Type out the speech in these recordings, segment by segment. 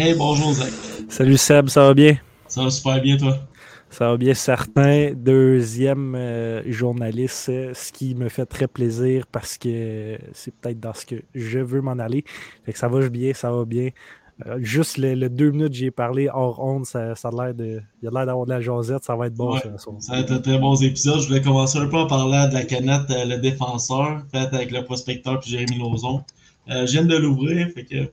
Hey, bonjour Zach. Salut Seb, ça va bien? Ça va super bien, toi? Ça va bien, certain. Deuxième euh, journaliste, euh, ce qui me fait très plaisir parce que c'est peut-être dans ce que je veux m'en aller. Fait que ça va bien, ça va bien. Euh, juste les, deux minutes que j'ai parlé hors onde, ça, ça a l'air de. Il a l'air d'avoir de la jasette, ça va être bon. Ouais, ça, ça. Ça va être un très bons épisodes. Je voulais commencer un peu en parlant de la canette euh, Le Défenseur, faite avec le prospecteur puis Jérémy. Euh, je viens de l'ouvrir, fait que.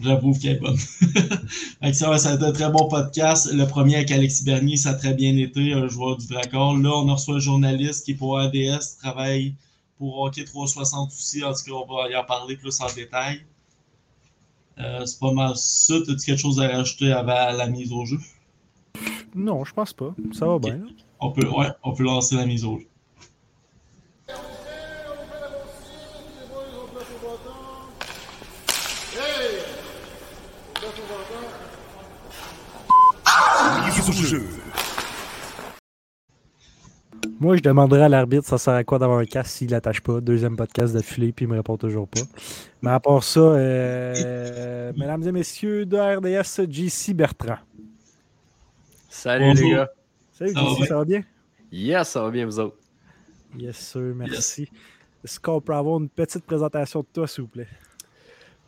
J'avoue qu'elle est bonne. ça, va, être un très bon podcast. Le premier avec Alexis Bernier, ça a très bien été, un joueur du Dracor. Là, on a reçu un journaliste qui est pour ADS, travaille pour Hockey 360 aussi. En tout cas, on va y en parler plus en détail. Euh, c'est pas mal ça. As-tu quelque chose à rajouter avant la mise au jeu? Non, je pense pas. Ça va bien. On peut, ouais, on peut lancer la mise au jeu. Moi, je demanderais à l'arbitre ça sert à quoi d'avoir un casque s'il l'attache pas? Deuxième podcast d'affilée, puis il me répond toujours pas. Mais à part ça, euh, mesdames et messieurs de RDS, JC Bertrand. Salut Bonjour. les gars. Salut Ça va JC, bien? ça va bien? Yes, ça va bien vous autres. Yes, sir, merci. Est-ce qu'on peut avoir une petite présentation de toi, s'il vous plaît?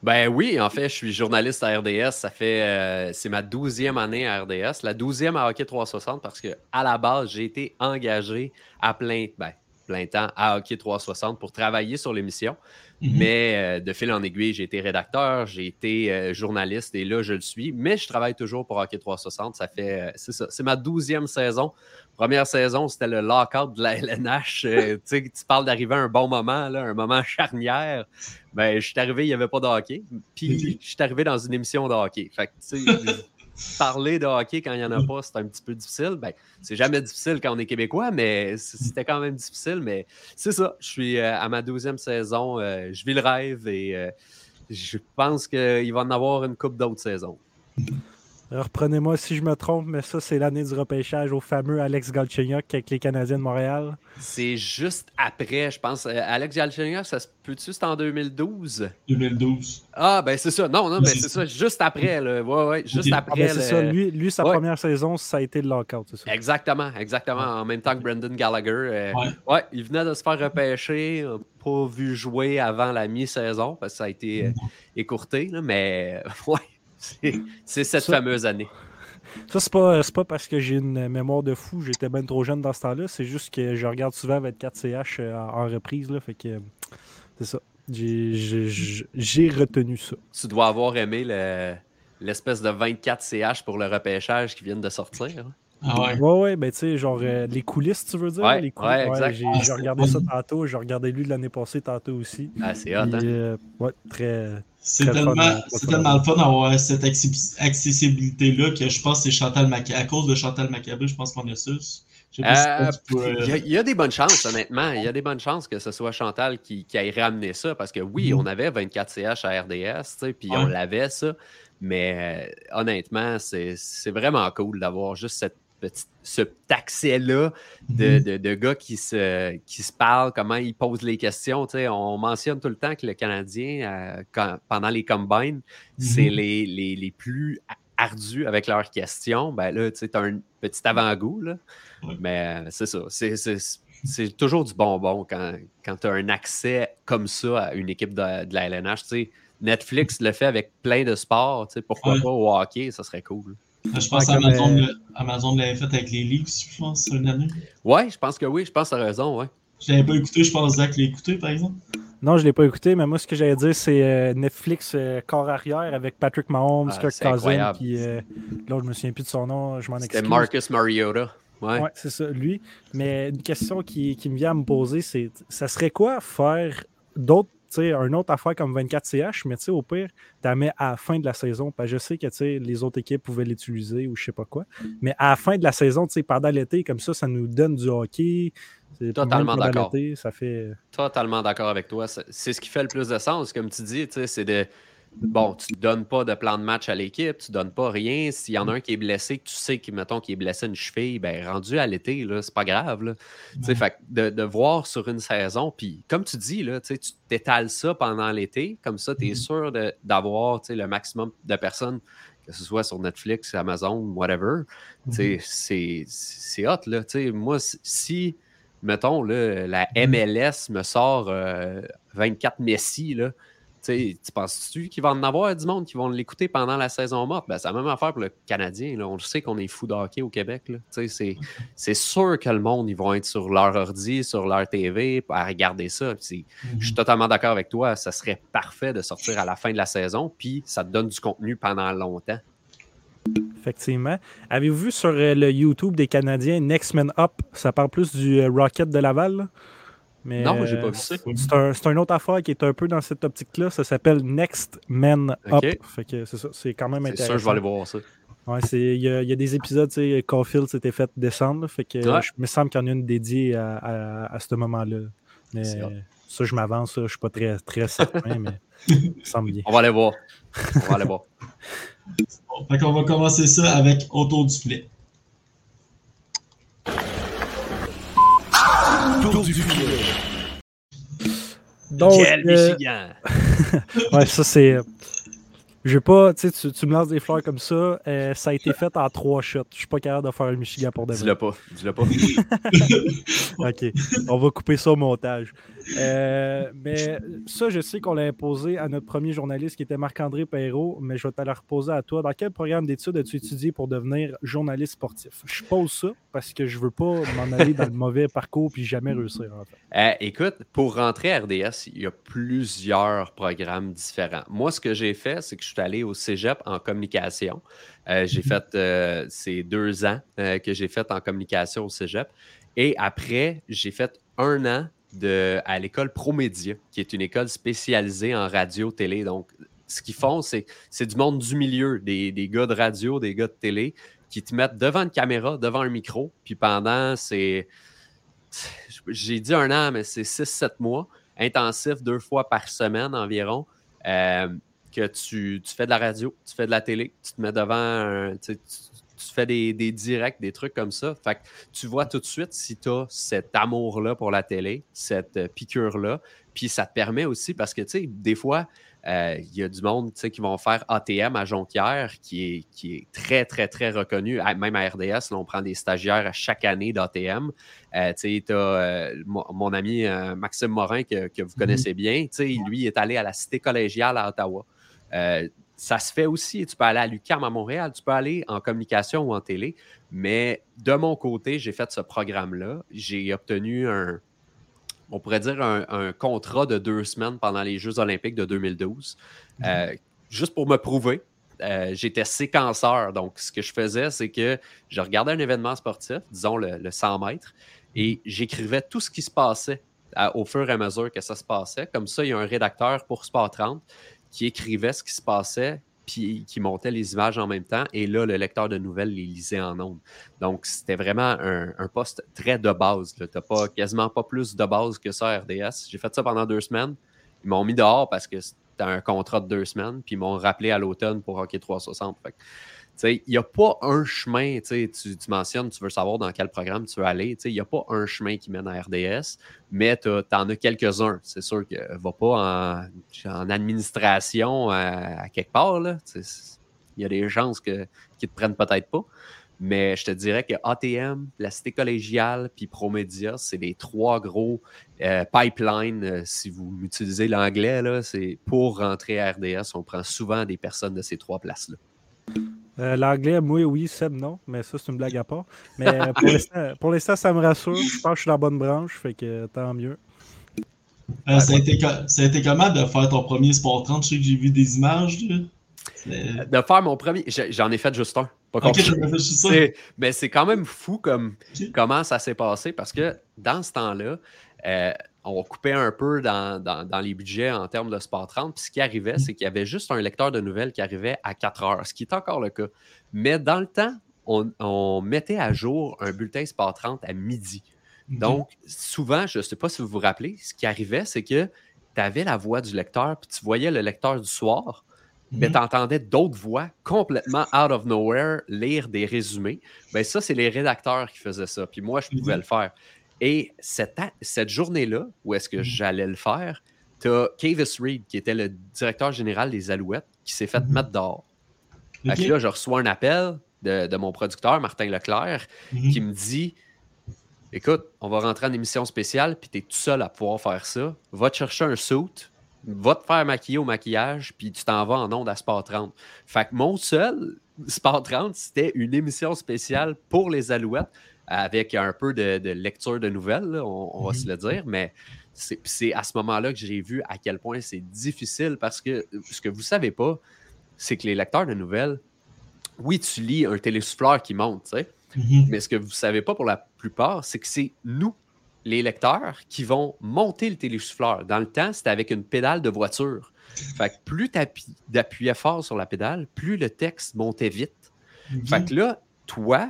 Ben oui, en fait, je suis journaliste à RDS. Ça fait, euh, c'est ma douzième année à RDS, la douzième à Hockey 360 parce que à la base, j'ai été engagé à plein, ben, plein temps à Hockey 360 pour travailler sur l'émission. Mhm. Mais euh, de fil en aiguille, j'ai été rédacteur, j'ai été euh, journaliste et là, je le suis. Mais je travaille toujours pour Hockey 360. Ça fait, euh, c'est ça, c'est ma douzième saison. Première saison, c'était le lockout de la LNH. Tu parles d'arriver à un bon moment, là, un moment charnière. Ben, je suis arrivé, il n'y avait pas de hockey. Puis, je suis arrivé dans une émission de hockey. Fait que, tu sais, parler de hockey quand il n'y en a pas, c'est un petit peu difficile. Ben, c'est jamais difficile quand on est québécois, mais c'était quand même difficile. Mais c'est ça. Je suis euh, à ma douzième saison. euh, je vis le rêve et euh, je pense qu'il va en avoir une coupe d'autres saisons. Reprenez-moi si je me trompe, mais ça, c'est l'année du repêchage au fameux Alex Galchenyuk avec les Canadiens de Montréal. C'est juste après, je pense. euh, Alex Galchenyuk, ça se peut-tu, c'est en 2012? 2012. Ah, ben c'est ça. Non, non, mais C'est c'est ça. Juste après, là. Ouais, ouais. Juste. Ah, après. ben, c'est le- ça. Lui, lui sa Ouais. première saison, ça a été le lockout, c'est ça. Exactement, exactement. En même temps que Brendan Gallagher. euh, Ouais. ouais. il venait de se faire repêcher, euh, pas vu jouer avant la mi-saison parce que ça a été euh, écourté, là, mais euh, ouais, c'est- cette Ça- fameuse année. Ça, c'est pas, c'est pas parce que j'ai une mémoire de fou, j'étais bien trop jeune dans ce temps-là, c'est juste que je regarde souvent 24CH euh, en, en reprise, là, fait que euh, c'est ça. J'ai- retenu ça. Tu dois avoir aimé le- l'espèce de 24 CH pour le repêchage qui viennent de sortir. hein. Ah ouais. Ouais, ouais, ben tu sais, genre euh, les coulisses, tu veux dire? Ouais, les ouais. J'ai Ah, regardé ça tantôt, j'ai regardé lui de l'année passée tantôt aussi. Ah, c'est hot, hein? euh, ouais, très. C'est tellement, tellement le fun d'avoir cette accessi- accessibilité-là que je pense que c'est Chantal Maca- à cause de Chantal Maccabé, je pense qu'on a ça. Si Euh, peux, Il y, a, il y a des bonnes chances, honnêtement. Il y a des bonnes chances que ce soit Chantal qui, qui ait ramené ça. Parce que oui, Mhm. on avait 24 CH à RDS, tu sais, puis Ouais. on l'avait, ça. Mais euh, honnêtement, c'est c'est vraiment cool d'avoir juste cette petit accès-là de, mhm. de- de gars qui se, qui se parlent, comment ils posent les questions. On mentionne tout le temps que le Canadien, euh, quand- pendant les combines, c'est Mhm. les, les, les plus ardus avec leurs questions. Ben là, tu as un petit avant-goût. Ouais. Mais euh, c'est ça. C'est- C'est c'est toujours du bonbon quand, quand tu as un accès comme ça à une équipe de, de la LNH. Netflix le fait avec plein de sports. Pourquoi Ouais. pas au hockey? Ça serait cool. Je pense Ouais, comme, qu'Amazon euh, le- Amazon l'avait fait avec les Leafs, je pense, une année. Ouais, je pense que oui. Je pense que tu as raison. Ouais. Je l'avais pas écouté, je pense que Zach l'a écouté, par exemple. Non, je ne l'ai pas écouté, mais moi, ce que j'allais dire, c'est euh, Netflix euh, corps arrière avec Patrick Mahomes, Ah, Kirk c'est Cousin, incroyable. puis euh, l'autre, je me souviens plus de son nom, je m'en C'était excuse. Marcus Mariota. Ouais, Ouais, c'est ça, lui. Mais une question qui, qui me vient à me poser, c'est ça serait quoi faire d'autres, sais, un autre affaire comme 24CH, mais tu sais, au pire, tu la mets à la fin de la saison. Parce que je sais que tu sais, les autres équipes pouvaient l'utiliser ou je sais pas quoi. Mais à la fin de la saison, tu sais, pendant l'été, comme ça, ça nous donne du hockey. Totalement d'accord. Ça fait. totalement d'accord avec toi. C'est c'est ce qui fait le plus de sens, comme tu dis, tu sais, c'est de. Bon, tu ne donnes pas de plan de match à l'équipe, tu ne donnes pas rien. S'il y en a un qui est blessé, que tu sais qu'il, mettons, qu'il est blessé une cheville, ben rendu à l'été, là, c'est pas grave. Là. Ouais. fait de, de voir sur une saison, puis comme tu dis, là, tu t'étales ça pendant l'été, comme ça, tu es sûr d'avoir le maximum de personnes, que ce soit sur Netflix, Amazon, whatever. Sais, c'est- hot, là. Moi, si- si, mettons, là, la MLS me sort euh, 24 Messi, là, tu penses-tu qu'il va en avoir du monde qui vont l'écouter pendant la saison morte? Ben, c'est la même affaire pour le Canadien. Là. On le sait qu'on est fou de hockey au Québec. C'est, sûr que le monde, ils vont être sur leur ordi, sur leur TV, à regarder ça. Mhm. je suis totalement d'accord avec toi. Ça serait parfait de sortir à la fin de la saison, puis ça te donne du contenu pendant longtemps. Effectivement. Avez-vous vu sur euh, le YouTube des Canadiens Next Man Up? Ça parle plus du euh, Rocket de Laval. là? Mais, Non, j'ai euh, pas vu ça. C'est un, c'est une autre affaire qui est un peu dans cette optique-là. Ça s'appelle Next Man Ok. Up. Fait que c'est ça. C'est quand même C'est intéressant. sûr, je vais aller voir ça. Ouais, c'est- il y, a- il y a des épisodes, tu sais, Caulfield s'était fait descendre. fait que Ouais. je me semble qu'il y en a une dédiée à, à- à ce moment-là. Mais C'est ça, je m'avance, ça, je suis pas très, très certain, mais me semble bien. On va aller voir. On va aller voir. Bon, Fait qu'on va commencer ça avec autour du filet. Donc, Quel euh, Michigan! ouais, ça c'est. Je vais pas, tu sais, tu- me lances des fleurs comme ça. euh, ça a été fait en trois shots. Je suis pas capable de faire le Michigan pour de vrai. Dis-le pas. Dis-le pas. OK. On va couper ça au montage. Euh, mais ça, je sais qu'on l'a imposé à notre premier journaliste qui était Marc-André Perrault, mais je vais te le reposer à toi. Dans quel programme d'études as-tu étudié pour devenir journaliste sportif? Je pose ça parce que je veux pas m'en aller dans le mauvais parcours puis jamais réussir, en fait. Euh, écoute, pour rentrer à RDS, il y a plusieurs programmes différents. Moi, ce que j'ai fait, c'est que je suis allé au cégep en communication. Euh, j'ai Mhm. fait ces deux ans que j'ai fait en communication au cégep. Et après, j'ai fait un an à l'école Promédia, qui est une école spécialisée en radio-télé. Donc, ce qu'ils font, c'est c'est du monde du milieu, des, des gars de radio, des gars de télé, qui te mettent devant une caméra, devant un micro, puis pendant, c'est j'ai dit un an, mais c'est 6-7 mois, intensif, deux fois par semaine environ, euh, que tu, tu fais de la radio, tu fais de la télé, tu te mets devant, un- tu- fais des, des directs, des trucs comme ça. Fait que tu vois tout de suite si tu as cet amour-là pour la télé, cette euh, piqûre-là. Puis ça te permet aussi, parce que, tu sais, des fois, euh, il y a du monde tu sais, qui vont faire ATM à Jonquière, qui est, qui est très, très, très reconnu. À- Même à RDS, là, on prend des stagiaires à chaque année d'ATM. Euh, tu euh, mon, ami Maxime Morin, que, que vous connaissez bien, tu sais, lui est allé à la cité collégiale à Ottawa. Ça se fait aussi. Tu peux aller à l'UQAM à Montréal, tu peux aller en communication ou en télé. Mais de mon côté, j'ai fait ce programme-là. J'ai obtenu un, on pourrait dire un, un contrat de deux semaines pendant les Jeux olympiques de 2012, euh, juste pour me prouver. Euh, J'étais séquenceur. Donc, ce que je faisais, c'est que je regardais un événement sportif, disons le, le 100 mètres, et j'écrivais tout ce qui se passait à- au fur et à mesure que ça se passait. Comme ça, il y a un rédacteur pour Sport 30 qui écrivait ce qui se passait, puis qui montait les images en même temps. Et là, le lecteur de nouvelles les lisait en ondes. Donc, c'était vraiment un, poste très de base. Tu n'as pas, quasiment pas plus de base que ça à RDS. J'ai fait ça pendant deux semaines. Ils m'ont mis dehors parce que c'était un contrat de deux semaines, puis ils m'ont rappelé à l'automne pour Hockey 360. Fait que, tu sais, il n'y a pas un chemin, tu, tu mentionnes, tu veux savoir dans quel programme tu veux aller. Il n'y a pas un chemin qui mène à RDS, mais tu en as quelques-uns. C'est sûr que va pas en, administration à, à quelque part. Il y a des chances que, qu'ils te prennent peut-être pas. Mais je te dirais que ATM, la Cité collégiale, puis Promédia, c'est les trois gros euh, pipelines. euh, si vous utilisez l'anglais, c'est pour rentrer à RDS, on prend souvent des personnes de ces trois places-là. Euh, L'anglais, moi, oui, Seb, non. Mais ça, c'est une blague à part. Mais euh, pour l'instant- ça me rassure. Je pense que je suis dans la bonne branche, fait que tant mieux. Euh, ça, a été, co- ça a été comment de faire ton premier Sport 30? Je sais que j'ai vu des images. là. De faire mon premier. J'en ai fait juste un. Pas Ok, j'en ai fait juste Mais c'est quand même fou comme comment ça s'est passé parce que dans ce temps-là, euh, on coupait un peu dans, dans- dans les budgets en termes de Sport 30. Puis ce qui arrivait, c'est qu'il y avait juste un lecteur de nouvelles qui arrivait à 4 heures, ce qui est encore le cas. Mais dans le temps, on, on mettait à jour un bulletin Sport 30 à midi. Donc, souvent, je ne sais pas si vous vous rappelez, ce qui arrivait, c'est que tu avais la voix du lecteur, puis tu voyais le lecteur du soir, mais Mhm. tu entendais d'autres voix complètement out of nowhere lire des résumés. Ben ça, c'est les rédacteurs qui faisaient ça. Puis moi, je pouvais Mhm. le faire. Et cette, cette journée-là, où est-ce que Mhm. j'allais le faire, tu as Cavis Reed, qui était le directeur général des Alouettes, qui s'est fait Mhm. mettre dehors. Fait Ok. que là, je reçois un appel de, de mon producteur, Martin Leclerc, Mhm. qui me dit Écoute, on va rentrer en émission spéciale, puis tu es tout seul à pouvoir faire ça. Va te chercher un suit, va te faire maquiller au maquillage, puis tu t'en vas en onde à Sport 30. Fait que mon seul Sport 30, c'était une émission spéciale pour les Alouettes, avec un peu de, de lecture de nouvelles, là, on, on va Mhm. se le dire, mais c'est à ce moment-là que j'ai vu à quel point c'est difficile parce que ce que vous savez pas, c'est que les lecteurs de nouvelles, oui, tu lis un télésouffleur qui monte, tu sais, Mhm. mais ce que vous ne savez pas pour la plupart, c'est que c'est nous, les lecteurs, qui vont monter le télésouffleur. Dans le temps, c'était avec une pédale de voiture. Fait que plus tu appuyais fort sur la pédale, plus le texte montait vite. Ok. Fait que là, toi,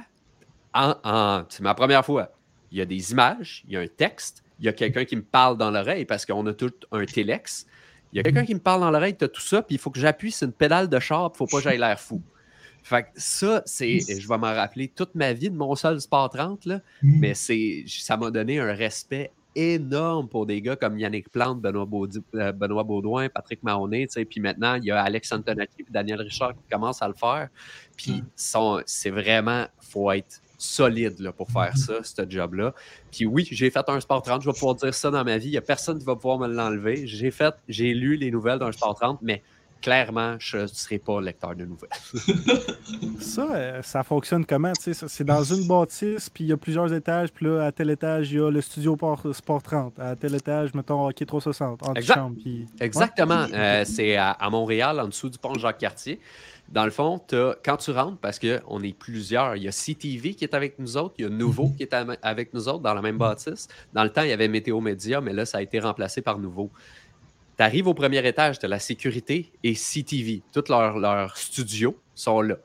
en, en- c'est ma première fois, il y a des images, il y a un texte, il y a quelqu'un qui me parle dans l'oreille parce qu'on a tout un téléx. Il y a quelqu'un qui me parle dans l'oreille, tu as tout ça, puis il faut que j'appuie sur une pédale de char, il faut pas que j'aille l'air fou. Fait que ça, c'est, je vais m'en rappeler toute ma vie de mon seul Sport 30, là, Mhm. mais c'est, ça m'a donné un respect énorme pour des gars comme Yannick Plante, Benoît, Baudi- euh, Benoît Baudouin, Patrick sais, puis maintenant, il y a Alex Antonacci et Daniel Richard qui commencent à le faire. Puis sont- c'est vraiment, faut être solide là, pour faire ça, ce job-là. Puis oui, j'ai fait un Sport 30, je vais pouvoir dire ça dans ma vie, il n'y a personne qui va pouvoir me l'enlever. J'ai fait, j'ai lu les nouvelles d'un Sport 30, mais clairement, je ne serai pas lecteur de nouvelles. Ça, euh, ça fonctionne comment? C'est dans une bâtisse, puis il y a plusieurs étages, puis là, à tel étage, il y a le studio Port- Sport 30. À tel étage, mettons, Hockey 360, Exact. antichambre, puis... Exactement. Euh, c'est à, à Montréal, en dessous du pont Jacques-Cartier. Dans le fond, quand tu rentres, parce qu'on est plusieurs, il y a CTV qui est avec nous autres, il y a Nouveau qui est avec nous autres dans la même bâtisse. Dans le temps, il y avait Météo Média, mais là, ça a été remplacé par Nouveau. Tu arrives au premier étage, tu as la sécurité et CTV. Tous leurs studios sont là.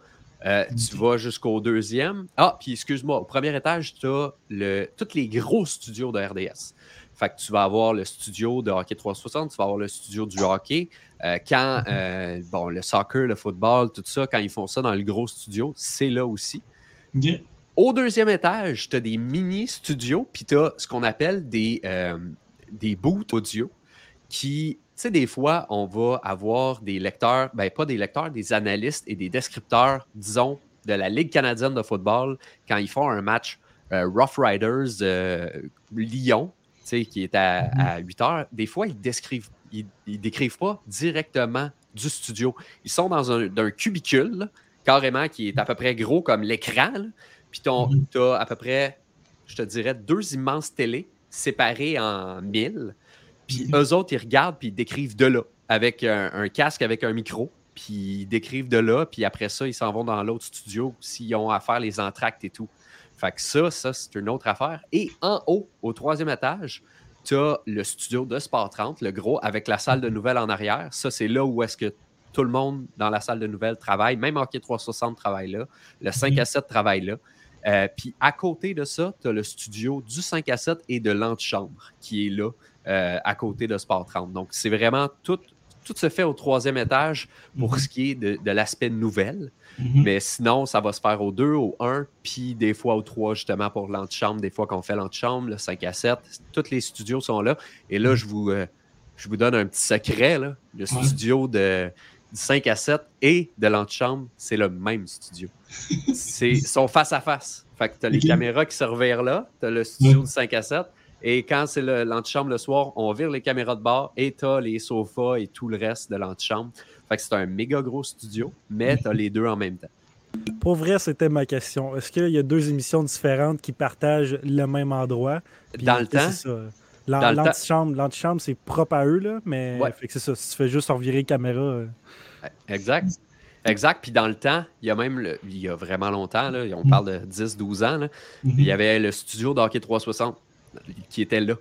Euh, tu vas jusqu'au deuxième. Ah, puis excuse-moi, au premier étage, tu as le, tous les gros studios de RDS. Fait que tu vas avoir le studio de hockey 360, tu vas avoir le studio du hockey. Euh, quand, euh, bon, le soccer, le football, tout ça, quand ils font ça dans le gros studio, c'est là aussi. Au deuxième étage, tu as des mini-studios, puis tu as ce qu'on appelle des, euh, des booths audio qui, tu sais, des fois, on va avoir des lecteurs, ben pas des lecteurs, des analystes et des descripteurs, disons, de la Ligue canadienne de football quand ils font un match euh, Rough Riders Lyon, qui est à, à 8 heures. Des fois, ils décrivent, ils, ils décrivent pas directement du studio. Ils sont dans un, cubicule, là, carrément, qui est à peu près gros comme l'écran. Puis tu as à peu près, je te dirais, deux immenses télés séparées en mille. Puis Mhm. eux autres, ils regardent puis ils décrivent de là, avec un, un casque, avec un micro. Puis ils décrivent de là, puis après ça, ils s'en vont dans l'autre studio s'ils ont à faire les entractes et tout. Fait que ça, ça, c'est une autre affaire. Et en haut, au troisième étage, tu as le studio de Sport 30, le gros, avec la salle de nouvelles en arrière. Ça, c'est là où est-ce que tout le monde dans la salle de nouvelles travaille. Même Hockey 360 travaille là. Le 5 à 7 travaille là. Euh, puis à côté de ça, tu as le studio du 5 à 7 et de l'antichambre qui est là, euh, à côté de Sport 30. Donc, c'est vraiment tout, tout se fait au troisième étage pour Mhm. ce qui est de, de l'aspect nouvelle. Mhm. Mais sinon, ça va se faire au 2, au 1, puis des fois au 3, justement, pour l'antichambre. Des fois qu'on fait l'antichambre, le 5 à 7. Tous les studios sont là. Et là, je vous, euh, je vous donne un petit secret. Là. Le Ouais. studio de, du 5 à 7 et de l'antichambre, c'est le même studio. C'est- Ils sont face à face. Fait que tu as les caméras qui se revirent là. Tu as le studio Ouais. du 5 à 7. Et quand c'est l'antichambre le soir, on vire les caméras de bord et tu as les sofas et tout le reste de l'antichambre. Fait que c'est un méga gros studio, mais tu as les deux en même temps. Pour vrai, c'était ma question. Est-ce qu'il y a deux émissions différentes qui partagent le même endroit? Puis, Dans le temps, L'antichambre, l'antichambre, c'est propre à eux, là, mais Ouais. c'est ça. Si tu fais juste revirer caméra. euh, Exact. Exact. Puis dans le temps, il y a même, le- il y a vraiment longtemps, là, on parle de 10-12 ans, là, il y avait le studio d'Hockey 360 qui était là.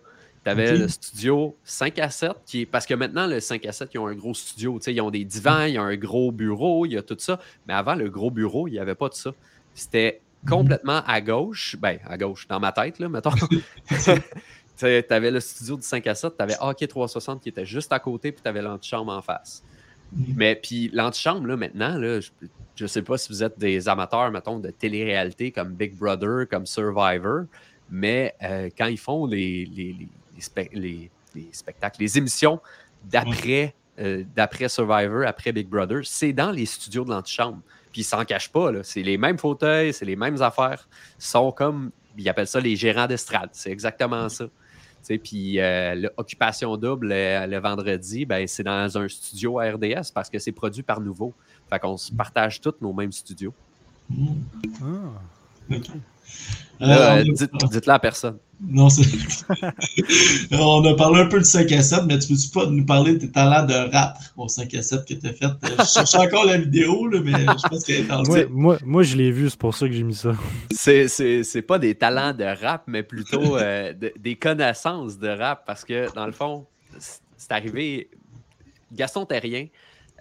Tu avais le studio 5 à 7, qui est, parce que maintenant, le 5 à 7, ils ont un gros studio. Ils ont des divans, il y a un gros bureau, il y a tout ça. Mais avant, le gros bureau, il n'y avait pas de ça. C'était complètement à gauche. Ben, à gauche, dans ma tête, là, mettons. tu avais le studio du 5 à 7, tu avais Hockey 360 qui était juste à côté, puis tu avais l'antichambre en face. Mais puis l'antichambre, là, maintenant, là, je ne sais pas si vous êtes des amateurs, mettons, de télé-réalité comme Big Brother, comme Survivor, mais euh, quand ils font les, les, les- les spec- les- les spectacles, les émissions d'après euh, d'après Survivor, après Big Brother, c'est dans les studios de l'antichambre. Puis ils s'en cachent pas, là. c'est les mêmes fauteuils, c'est les mêmes affaires. Ils sont comme, ils appellent ça les gérants d'estrade, c'est exactement ça. Puis euh, l'occupation double euh, le vendredi, ben, c'est dans un studio à RDS parce que c'est produit par Nouveau. Fait qu'on se partage tous nos mêmes studios. Mm. Ah. Ok. Euh, on- dites- Dites-le à personne. Non, c'est. on a parlé un peu du 5 à 7, mais tu peux-tu pas nous parler de tes talents de rap au 5 à 7 que tu as fait? Euh, Je cherche encore la vidéo, là, mais je pense qu'elle est en Moi, moi, moi, je l'ai vu, c'est pour ça que j'ai mis ça. C'est- C'est c'est pas des talents de rap, mais plutôt euh, de- des connaissances de rap parce que, dans le fond, c'est arrivé. Gaston Terrien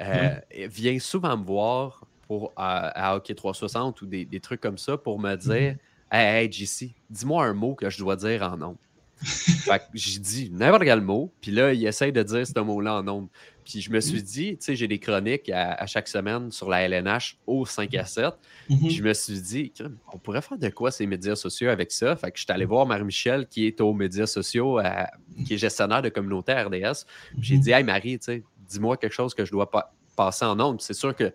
euh, vient souvent me voir pour, à, à Hockey 360 ou des, des trucs comme ça pour me dire Hey, hey, JC, dis-moi un mot que je dois dire en nombre. fait que j'ai dit n'importe quel mot, puis là, il essaye de dire ce mot-là en nombre. Puis je me suis dit, tu sais, j'ai des chroniques à, à chaque semaine sur la LNH au 5 à 7. Mhm. Puis je me suis dit, on pourrait faire de quoi ces médias sociaux avec ça? Fait que je suis allé voir Marie-Michel, qui est aux médias sociaux, à- qui est gestionnaire de communauté à RDS. Puis J'ai dit, hey Marie, tu sais, dis-moi quelque chose que je dois pas passer en ondes. C'est sûr que,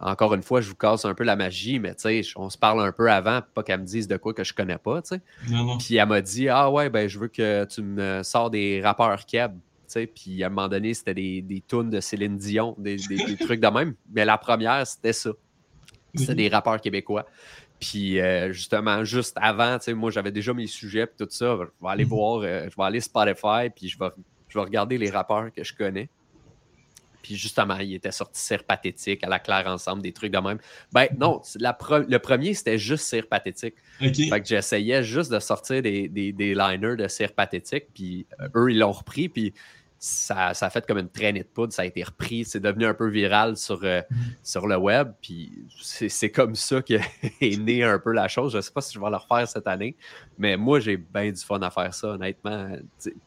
encore une fois, je vous casse un peu la magie, mais tu sais, on se parle un peu avant, pas qu'elle me dise de quoi que je connais pas, tu sais. Non, non. Puis elle m'a dit, ah ouais, ben je veux que tu me sors des rappeurs keb. Tu sais, Puis à un moment donné, c'était des, des tunes de Céline Dion, des, des- des trucs de même. Mais la première, c'était ça. C'était des rappeurs québécois. Puis euh, justement, juste avant, tu sais, moi j'avais déjà mes sujets et tout ça. Je vais aller Mhm. voir, euh, je vais aller Spotify, puis je vais, je vais regarder les rappeurs que je connais. Puis justement, il était sorti Cire Pathétique, à la claire ensemble, des trucs de même. Ben non, la pre- le premier, c'était juste Cire Pathétique. Fait que j'essayais juste de sortir des, des, des liners de cire pathétique, puis euh, eux, ils l'ont repris, puis ça, ça a fait comme une traînée de poudre, ça a été repris, c'est devenu un peu viral sur, euh, sur le web, puis c'est comme ça qu'est née un peu la chose. Je sais pas si je vais le refaire cette année, mais moi, j'ai bien du fun à faire ça, honnêtement.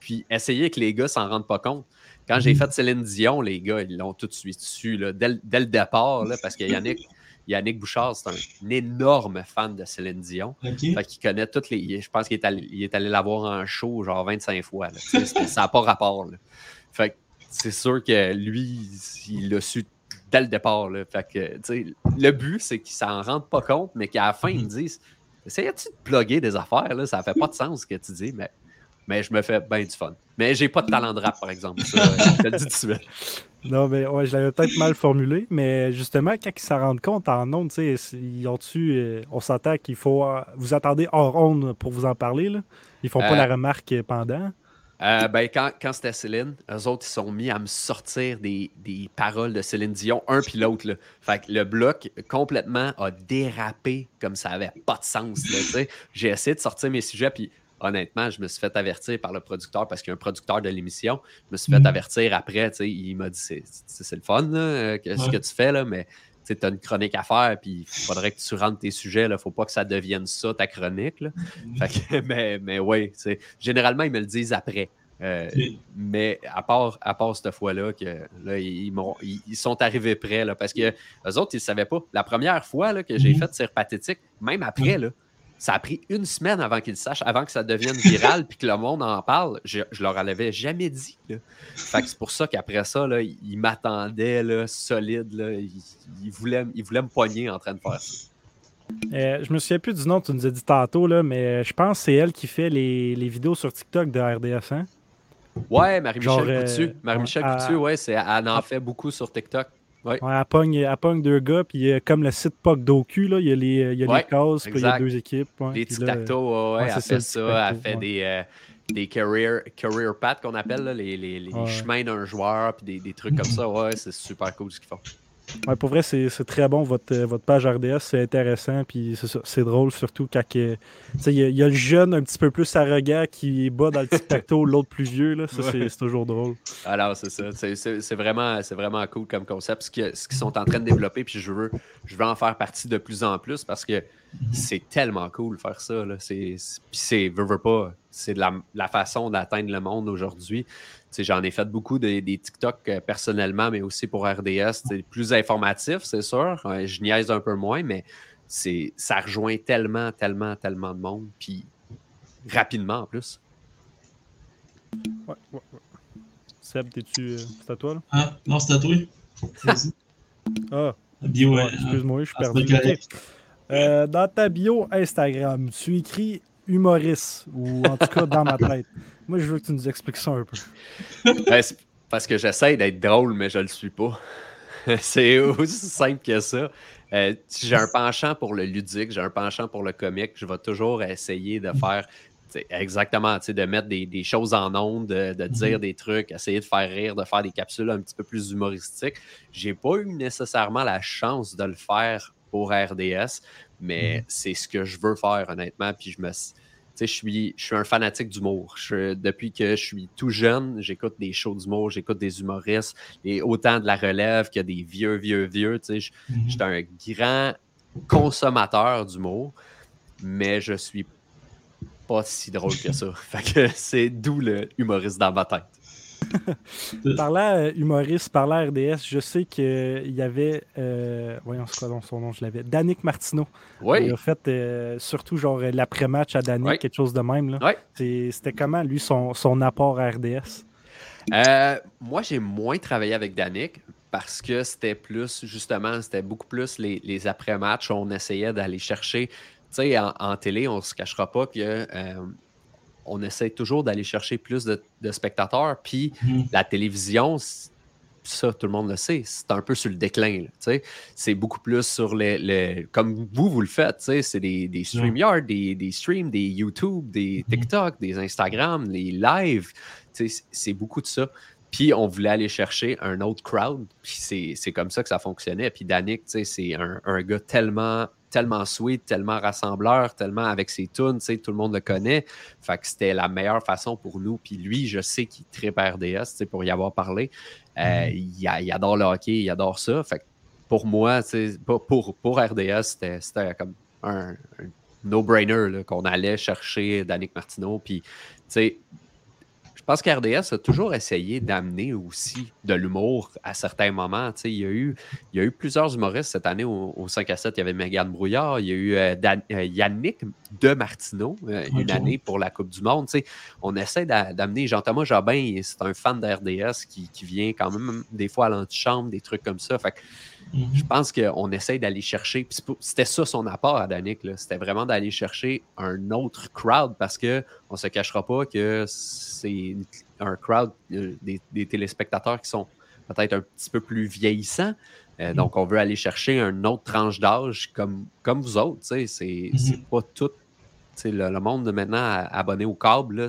Puis essayer que les gars s'en rendent pas compte. Quand j'ai Mhm. fait Céline Dion, les gars, ils l'ont tout de suite su, là, dès, le- dès le départ, là, parce que Yannick, Yannick Bouchard, c'est un énorme fan de Céline Dion. Fait qu'il connaît toutes les. Je pense qu'il est allé, il est allé la voir en show genre 25 fois. là. Ça n'a pas rapport. là. Fait que c'est sûr que lui, il l'a su dès le départ. là. Fait que, le but, c'est qu'il s'en rende pas compte, mais qu'à la fin, ils me disent Essayais-tu de plugger des affaires là? Ça fait pas de sens ce que tu dis, mais, mais je me fais bien du fun. Mais j'ai pas de talent de rap, par exemple. Ça, je te le dis tout de suite. Non, mais ouais, je l'avais peut-être mal formulé, mais justement, quand ils s'en rendent compte en ondes, tu sais, ils ont tu on s'entend qu'il faut. euh, vous attendez hors onde pour vous en parler, là? Ils font pas Euh, la remarque pendant? Euh, ben, quand, quand c'était Céline, eux autres, ils sont mis à me sortir des, des paroles de Céline Dion, un puis l'autre. là. Fait que le bloc complètement a dérapé comme ça avait pas de sens. J'ai essayé de sortir mes sujets, puis honnêtement, je me suis fait avertir par le producteur, parce qu'il y a un producteur de l'émission. Je me suis fait Mhm. avertir après. tu sais, Il m'a dit c'est le fun, là, euh, ce que tu fais, là, mais tu as une chronique à faire, puis il faudrait que tu rentres tes sujets. Il faut pas que ça devienne ça, ta chronique. là. Fait que- mais, mais oui, généralement, ils me le disent après. Euh, mais à part, à part cette fois-là, que là, ils, m'ont- ils, ils sont arrivés prêts là, parce que eux autres, ils ne savaient pas. La première fois là, que j'ai Mhm. fait Cire Pathétique, même après, là, ça a pris une semaine avant qu'ils le sachent, avant que ça devienne viral puis que le monde en parle. Je, je leur avais jamais dit. là. Fait que c'est pour ça qu'après ça, là, ils m'attendaient là, solide. Là. Ils, ils voulaient, ils voulaient me pogner en train de faire ça. Euh, je me souviens plus du nom que tu nous as dit tantôt, là, mais je pense que c'est elle qui fait les, les vidéos sur TikTok de RDF. Hein? Ouais, Marie-Michel euh, Coutu. Marie-Michel Coutu, ouais, c'est, elle en fait beaucoup sur TikTok. Ouais, elle, pogne, elle pogne deux gars, puis a comme le site POC il y a les, il y a Ouais, les cases, puis il y a deux équipes. ouais, Les tic-tac-toe, ouais, ouais, elle c'est fait ça, ça. le Elle fait ouais. des, euh, des career, career paths qu'on appelle, là, les, les- les Ouais. chemins d'un joueur, puis des, des trucs comme ça. Ouais, c'est super cool ce qu'ils font. Pour vrai, c'est très bon. Votre, euh, votre page RDS, c'est intéressant. Puis c'est drôle, surtout quand il y, a le jeune un petit peu plus arrogant qui bat dans le tic-tac-toe, l'autre plus vieux. Là. Ça, c'est toujours drôle. Alors, c'est ça. C'est vraiment, vraiment cool comme concept. Ce qu'ils sont en train de développer, puis je veux, je veux en faire partie de plus en plus parce que c'est tellement cool de faire ça. Puis c'est, veux, veux pas, c'est la, la façon d'atteindre le monde aujourd'hui. J'en ai fait beaucoup des, TikTok euh, personnellement, mais aussi pour RDS. C'est plus informatif, c'est sûr. Je niaise un peu moins, mais ça rejoint tellement, tellement, tellement de monde. Puis rapidement en plus. Ouais, ouais, ouais. Seb, t'es-tu. Euh, c'est à toi, là? Ah, non, c'est à toi. ah. Bio, Excuse-moi, je suis ah, perdu. Euh, dans ta bio Instagram, tu écris humoriste, ou en tout cas dans ma tête. Moi, je veux que tu nous expliques ça un peu. Ben, parce que j'essaie d'être drôle, mais je ne le suis pas. c'est aussi simple que ça. Euh, j'ai un penchant pour le ludique, j'ai un penchant pour le comique. Je vais toujours essayer de faire exactement, de mettre des, choses en ondes, de, de, dire mhm. des trucs, essayer de faire rire, de faire des capsules un petit peu plus humoristiques. J'ai pas eu nécessairement la chance de le faire pour RDS, mais mhm. c'est ce que je veux faire, honnêtement. Puis je me je suis, je suis un fanatique d'humour. Depuis que je suis tout jeune, j'écoute des shows d'humour, j'écoute des humoristes, et autant de la relève que des vieux, vieux, vieux. Je suis mhm. un grand consommateur d'humour, mais je suis pas si drôle que ça. fait que c'est d'où le humoriste dans ma tête. Parlant euh, humoriste, parlant RDS, je sais qu'il y avait, euh, voyons ce son nom, je l'avais, Danick Martineau. Oui. Il a fait euh, surtout genre l'après-match à Danick, quelque chose de même. Là. C'était comment, lui, son, apport à RDS? moi, j'ai moins travaillé avec Danick parce que c'était plus, justement, c'était beaucoup plus les, après-matchs. On essayait d'aller chercher, tu sais, en, télé, on ne se cachera pas que on essaie toujours d'aller chercher plus de, spectateurs. Puis mhm. la télévision, ça, tout le monde le sait, c'est un peu sur le déclin. C'est beaucoup plus sur les, Comme vous, vous le faites, c'est des, des StreamYard, des, des streams, des YouTube, des mhm. TikTok, des Instagram, les lives. C'est beaucoup de ça. Puis on voulait aller chercher un autre crowd. Puis c'est comme ça que ça fonctionnait. Puis Danick, c'est un, un, gars tellement tellement sweet, tellement rassembleur, tellement avec ses tunes, tout le monde le connaît. Fait que c'était la meilleure façon pour nous. Puis lui, je sais qu'il tripe RDS, pour y avoir parlé. Euh, mm-hmm. il, adore le hockey, il adore ça. Fait que pour moi, pour, pour RDS, c'était comme un, no-brainer qu'on allait chercher Danick Martineau. Puis, tu sais, pense qu'RDS a toujours essayé d'amener aussi de l'humour à certains moments. il, y a eu, il y a eu plusieurs humoristes cette année au, 5 à 7. Il y avait Megan Brouillard, il y a eu euh, euh, Yannick de Martineau, euh, une année pour la Coupe du Monde. on essaie d'amener Jean-Thomas Jobin, c'est un fan d'RDS qui, qui, vient quand même des fois à l'antichambre, des trucs comme ça. Fait je mhm. pense qu'on essaye d'aller chercher. C'était ça son apport à Danick. C'était vraiment d'aller chercher un autre crowd parce qu'on ne se cachera pas que c'est un crowd, euh, des, téléspectateurs qui sont peut-être un petit peu plus vieillissants. Euh, mhm. Donc, on veut aller chercher un autre tranche d'âge comme, comme vous autres. C'est mhm. pas tout. Le, le, monde de maintenant abonné au câble,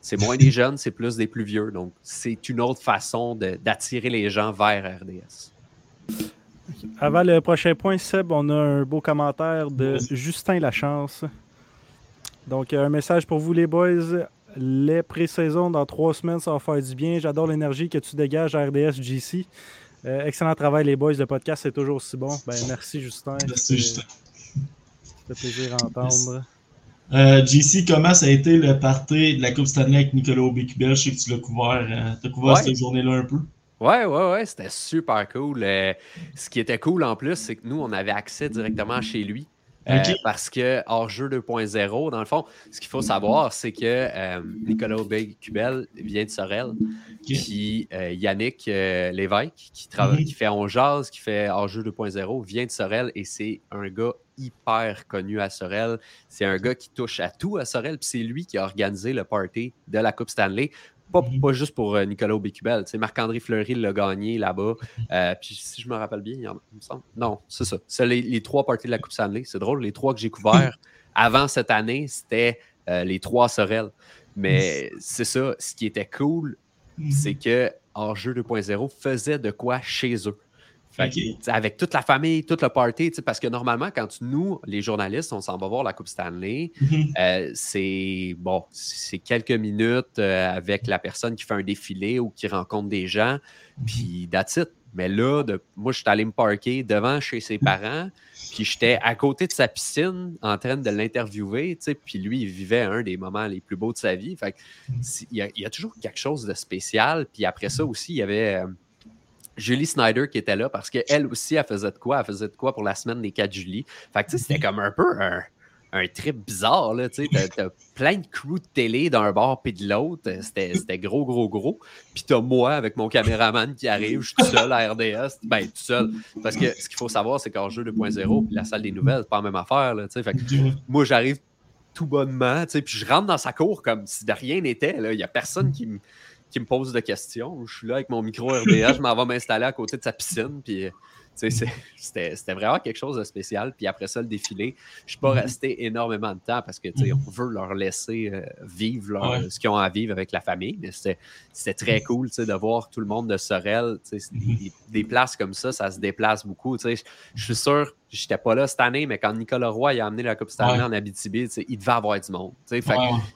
c'est moins des jeunes, c'est plus des plus vieux. Donc, c'est une autre façon d'attirer les gens vers RDS. Avant le prochain point, Seb, on a un beau commentaire de Justin Lachance. Donc, un message pour vous, les boys. Les pré-saisons dans trois semaines, ça va faire du bien. J'adore l'énergie que tu dégages à RDS GC. Euh, excellent travail, les boys. Le podcast, c'est toujours aussi bon. Ben, merci, Justin. Merci, Justin. Ça fait plaisir d'entendre. Euh, JC, comment ça a été le party de la Coupe Stanley avec Nicolas Bécubel? Je sais que tu l'as couvert, euh, as couvert cette journée-là un peu. Ouais, ouais, ouais, c'était super cool. Euh, ce qui était cool en plus, c'est que nous, on avait accès directement chez lui. Euh, parce que hors jeu 2.0, dans le fond, ce qu'il faut savoir, c'est que euh, Nicolas Cubel vient de Sorel, qui Yannick Lévesque, qui, travaille, mhm. qui fait On Jazz, qui fait hors jeu 2.0, vient de Sorel et c'est un gars hyper connu à Sorel. C'est un gars qui touche à tout à Sorel, puis c'est lui qui a organisé le party de la Coupe Stanley Mhm. Pas, juste pour euh, Nicolas Bécubel. Marc-André Fleury l'a gagné là-bas. Mhm. Euh, puis si je me rappelle bien, il, y en a, me semble. Non, c'est ça. C'est les, trois parties de la Coupe Stanley. C'est drôle. Les trois que j'ai couverts avant cette année, c'était euh, les trois Sorel. Mais c'est ça. Ce qui était cool, mhm. c'est que jeu 2.0 faisait de quoi chez eux. Avec toute la famille, toute le party, parce que normalement, quand nous, les journalistes, on s'en va voir la Coupe Stanley, mhm. euh, c'est bon, c'est quelques minutes euh, avec la personne qui fait un défilé ou qui rencontre des gens, mhm. puis that's it. Mais là, de, moi, je suis allé me parker devant chez ses parents, puis j'étais à côté de sa piscine en train de l'interviewer, puis lui, il vivait un des moments les plus beaux de sa vie. Fait il, y a, toujours quelque chose de spécial. Puis après ça aussi, il y avait euh, Julie Snyder qui était là parce qu'elle aussi, elle faisait de quoi? Elle faisait de quoi pour la semaine des 4 juillet. Fait que c'était comme un peu un, trip bizarre. Là, t'as, t'as plein de crews de télé d'un bord puis de l'autre. C'était, gros, gros, gros. Puis t'as moi avec mon caméraman qui arrive. Je suis tout seul à RDS. Ben, tout seul. Parce que ce qu'il faut savoir, c'est qu'en jeu 2.0, puis la salle des nouvelles, c'est pas la même affaire. Là, fait moi, j'arrive tout bonnement, puis je rentre dans sa cour comme si de rien n'était. Il n'y a personne qui me, qui me pose de questions. Je suis là avec mon micro RDS, je m'en vais m'installer à côté de sa piscine, puis c'était vraiment quelque chose de spécial. Puis après ça, le défilé, je ne suis pas mm-hmm. resté énormément de temps parce que on mm-hmm. veut leur laisser euh, vivre ce qu'ils ont à vivre avec la famille. Mais c'était très mm-hmm. cool de voir tout le monde de Sorel. Des, des, places comme ça, ça se déplace beaucoup. Je suis sûr J'étais pas là cette année, mais quand Nicolas Roy a amené la Coupe Stanley en Abitibi, il devait avoir du monde.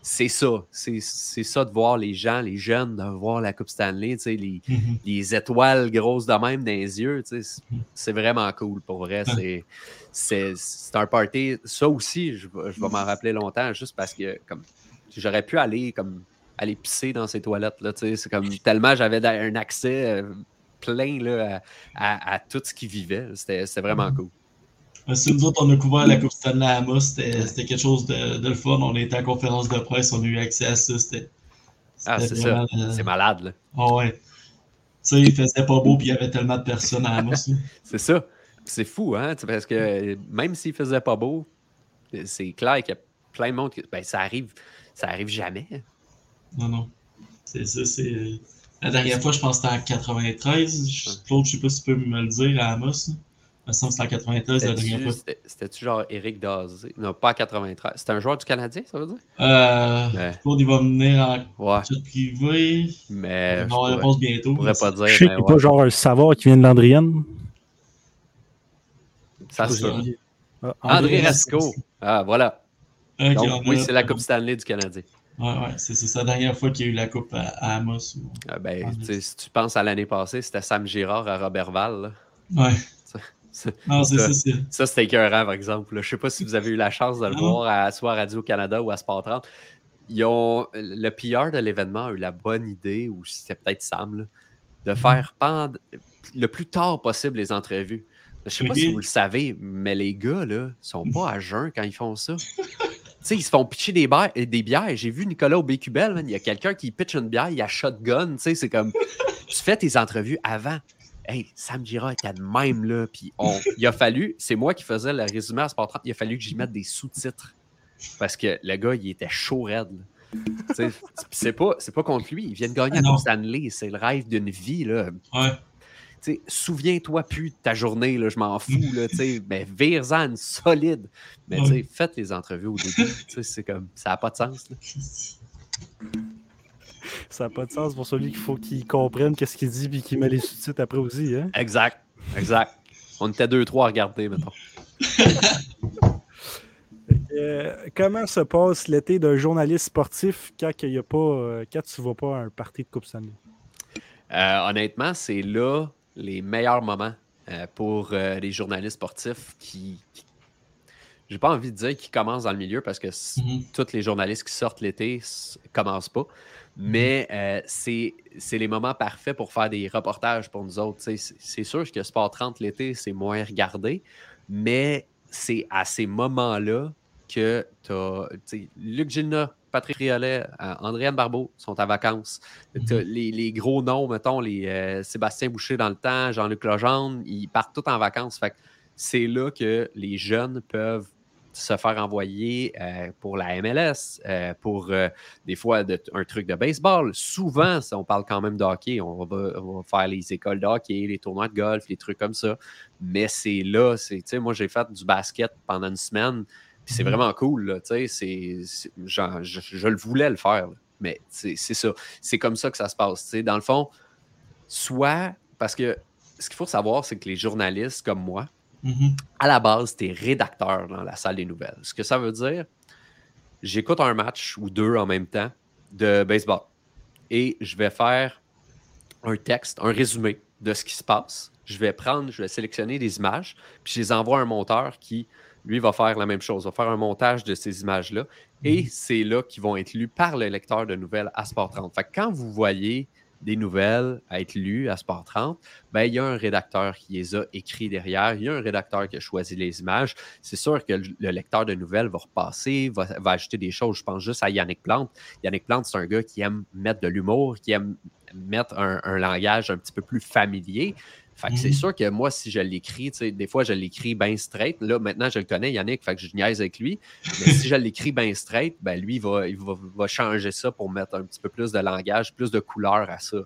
C'est ça. C'est ça de voir les gens, les jeunes, de voir la Coupe Stanley, les, mm-hmm. les, étoiles grosses de même dans les yeux. Mm-hmm. C'est vraiment cool pour vrai. C'est un party. Ça aussi, je, je vais m'en rappeler longtemps juste parce que comme j'aurais pu aller comme aller pisser dans ces toilettes. C'est comme tellement j'avais un accès euh, plein là, à, à, tout ce qui vivait. C'était vraiment mm-hmm. Si nous autres, on a couvert la Coupe Stanley à Amos, c'était quelque chose de, de, le fun. On était en conférence de presse, on a eu accès à ça. C'était. Ah, c'est ça. Euh, c'est malade, là. Ah ouais. Ça, il faisait pas beau, puis il y avait tellement de personnes à Amos. c'est ça. C'est fou, hein? Parce que même s'il faisait pas beau, c'est clair qu'il y a plein de monde. Qui... Ben, ça arrive, ça arrive jamais. Non, non. C'est ça, c'est. La dernière fois, je pense que c'était en 93. Claude, je sais pas si tu peux me le dire à Amos me semble que c'était en 93 la dernière fois. C'était-tu genre Eric Dazé? Non, pas en 93. C'était un joueur du Canadien, ça veut dire? Euh, ouais. il va venir en ouais. privé. Mais. On va la réponse bientôt. Je pourrais pas dire. Je sais qu'il pas genre un savoir qui vient de l'Andrienne. Ça se ah, André Rasco. Ah, voilà. Donc, oui, c'est la Coupe Stanley du Canadien. Ouais, ouais, c'est la dernière fois qu'il y a eu la Coupe à, Amos. Ou... Ah, ben, si tu penses à l'année passée, c'était Sam Girard à Robertval. Ouais. Non, c'est ça, ça c'était écœurant, par exemple. Je ne sais pas si vous avez eu la chance de le voir à soit Radio-Canada ou à Sport 30. Ils ont, le PR de l'événement a eu la bonne idée, ou c'était peut-être Sam, de faire pendre le plus tard possible les entrevues. Je ne sais pas si vous le savez, mais les gars, là, sont pas à jeun quand ils font ça. sais, ils se font pitcher des, des bières. J'ai vu Nicolas au BQBL, il y a quelqu'un qui pitch une bière, il a shotgun. C'est comme, tu fais tes entrevues avant. Hey, Sam Girard était de même, là. Puis il a fallu, c'est moi qui faisais le résumé à Sport 30, il a fallu que j'y mette des sous-titres. Parce que le gars, il était chaud raide. C'est pas, pas contre lui. Il vient de gagner ah, à Stanley. C'est le rêve d'une vie. Là. Ouais. Souviens-toi plus de ta journée, là, je m'en fous. Là, mais vire-en solide. Mais faites les entrevues au début. C'est comme ça n'a pas de sens. Là ça n'a pas de sens pour celui qu'il faut qu'il comprenne qu'est-ce qu'il dit et qu'il met les sous-titres après aussi. Hein? Exact. Exact. On était deux, trois à regarder, maintenant. Euh, comment se passe l'été d'un journaliste sportif quand, il y a pas, euh, quand tu ne vas pas à un parti de Coupe Stanley? Euh, honnêtement, c'est là les meilleurs moments pour les journalistes sportifs qui, j'ai pas envie de dire qu'ils commencent dans le milieu parce que mm-hmm. tous les journalistes qui sortent l'été commencent pas. Mais euh, c'est les moments parfaits pour faire des reportages pour nous autres. C'est sûr que Sport 30 l'été, c'est moins regardé, mais c'est à ces moments-là que tu as Luc Gilna, Patrick Riolet, euh, Andréane Barbeau sont en vacances. Mm-hmm. les, les, gros noms, mettons, les euh, Sébastien Boucher dans le temps, Jean-Luc Legendre, ils partent tous en vacances. c'est là que les jeunes peuvent se faire envoyer euh, pour la MLS, euh, pour euh, des fois un truc de baseball. Souvent, on parle quand même de hockey. On va, faire les écoles de hockey, les tournois de golf, les trucs comme ça. Mais c'est là, c'est, moi, j'ai fait du basket pendant une semaine. c'est mhm. vraiment cool. c'est, je, le voulais le faire. mais c'est ça. C'est comme ça que ça se passe. Dans le fond, soit parce que ce qu'il faut savoir, c'est que les journalistes comme moi, Mhm. à la base, tu es rédacteur dans la salle des nouvelles. Ce que ça veut dire, j'écoute un match ou deux en même temps de baseball et je vais faire un texte, un résumé de ce qui se passe. Je vais prendre, je vais sélectionner des images, puis je les envoie à un monteur qui, lui, va faire la même chose, va faire un montage de ces images-là. Et c'est là qu'ils vont être lus par le lecteur de nouvelles à Sport 30. Fait que quand vous voyez des nouvelles à être lues à Sport 30, ben, il y a un rédacteur qui les a écrits derrière, il y a un rédacteur qui a choisi les images. C'est sûr que le, le lecteur de nouvelles va repasser, va, va ajouter des choses. Je pense juste à Yannick Plante. Yannick Plante, c'est un gars qui aime mettre de l'humour, qui aime mettre un, un langage un petit peu plus familier. Fait que c'est Mhm. sûr que moi, si je l'écris, des fois, je l'écris bien straight. Là, maintenant, je le connais, Yannick, fait que je niaise avec lui. Mais si je l'écris bien straight, ben lui, il va, il va, va changer ça pour mettre un petit peu plus de langage, plus de couleur à ça.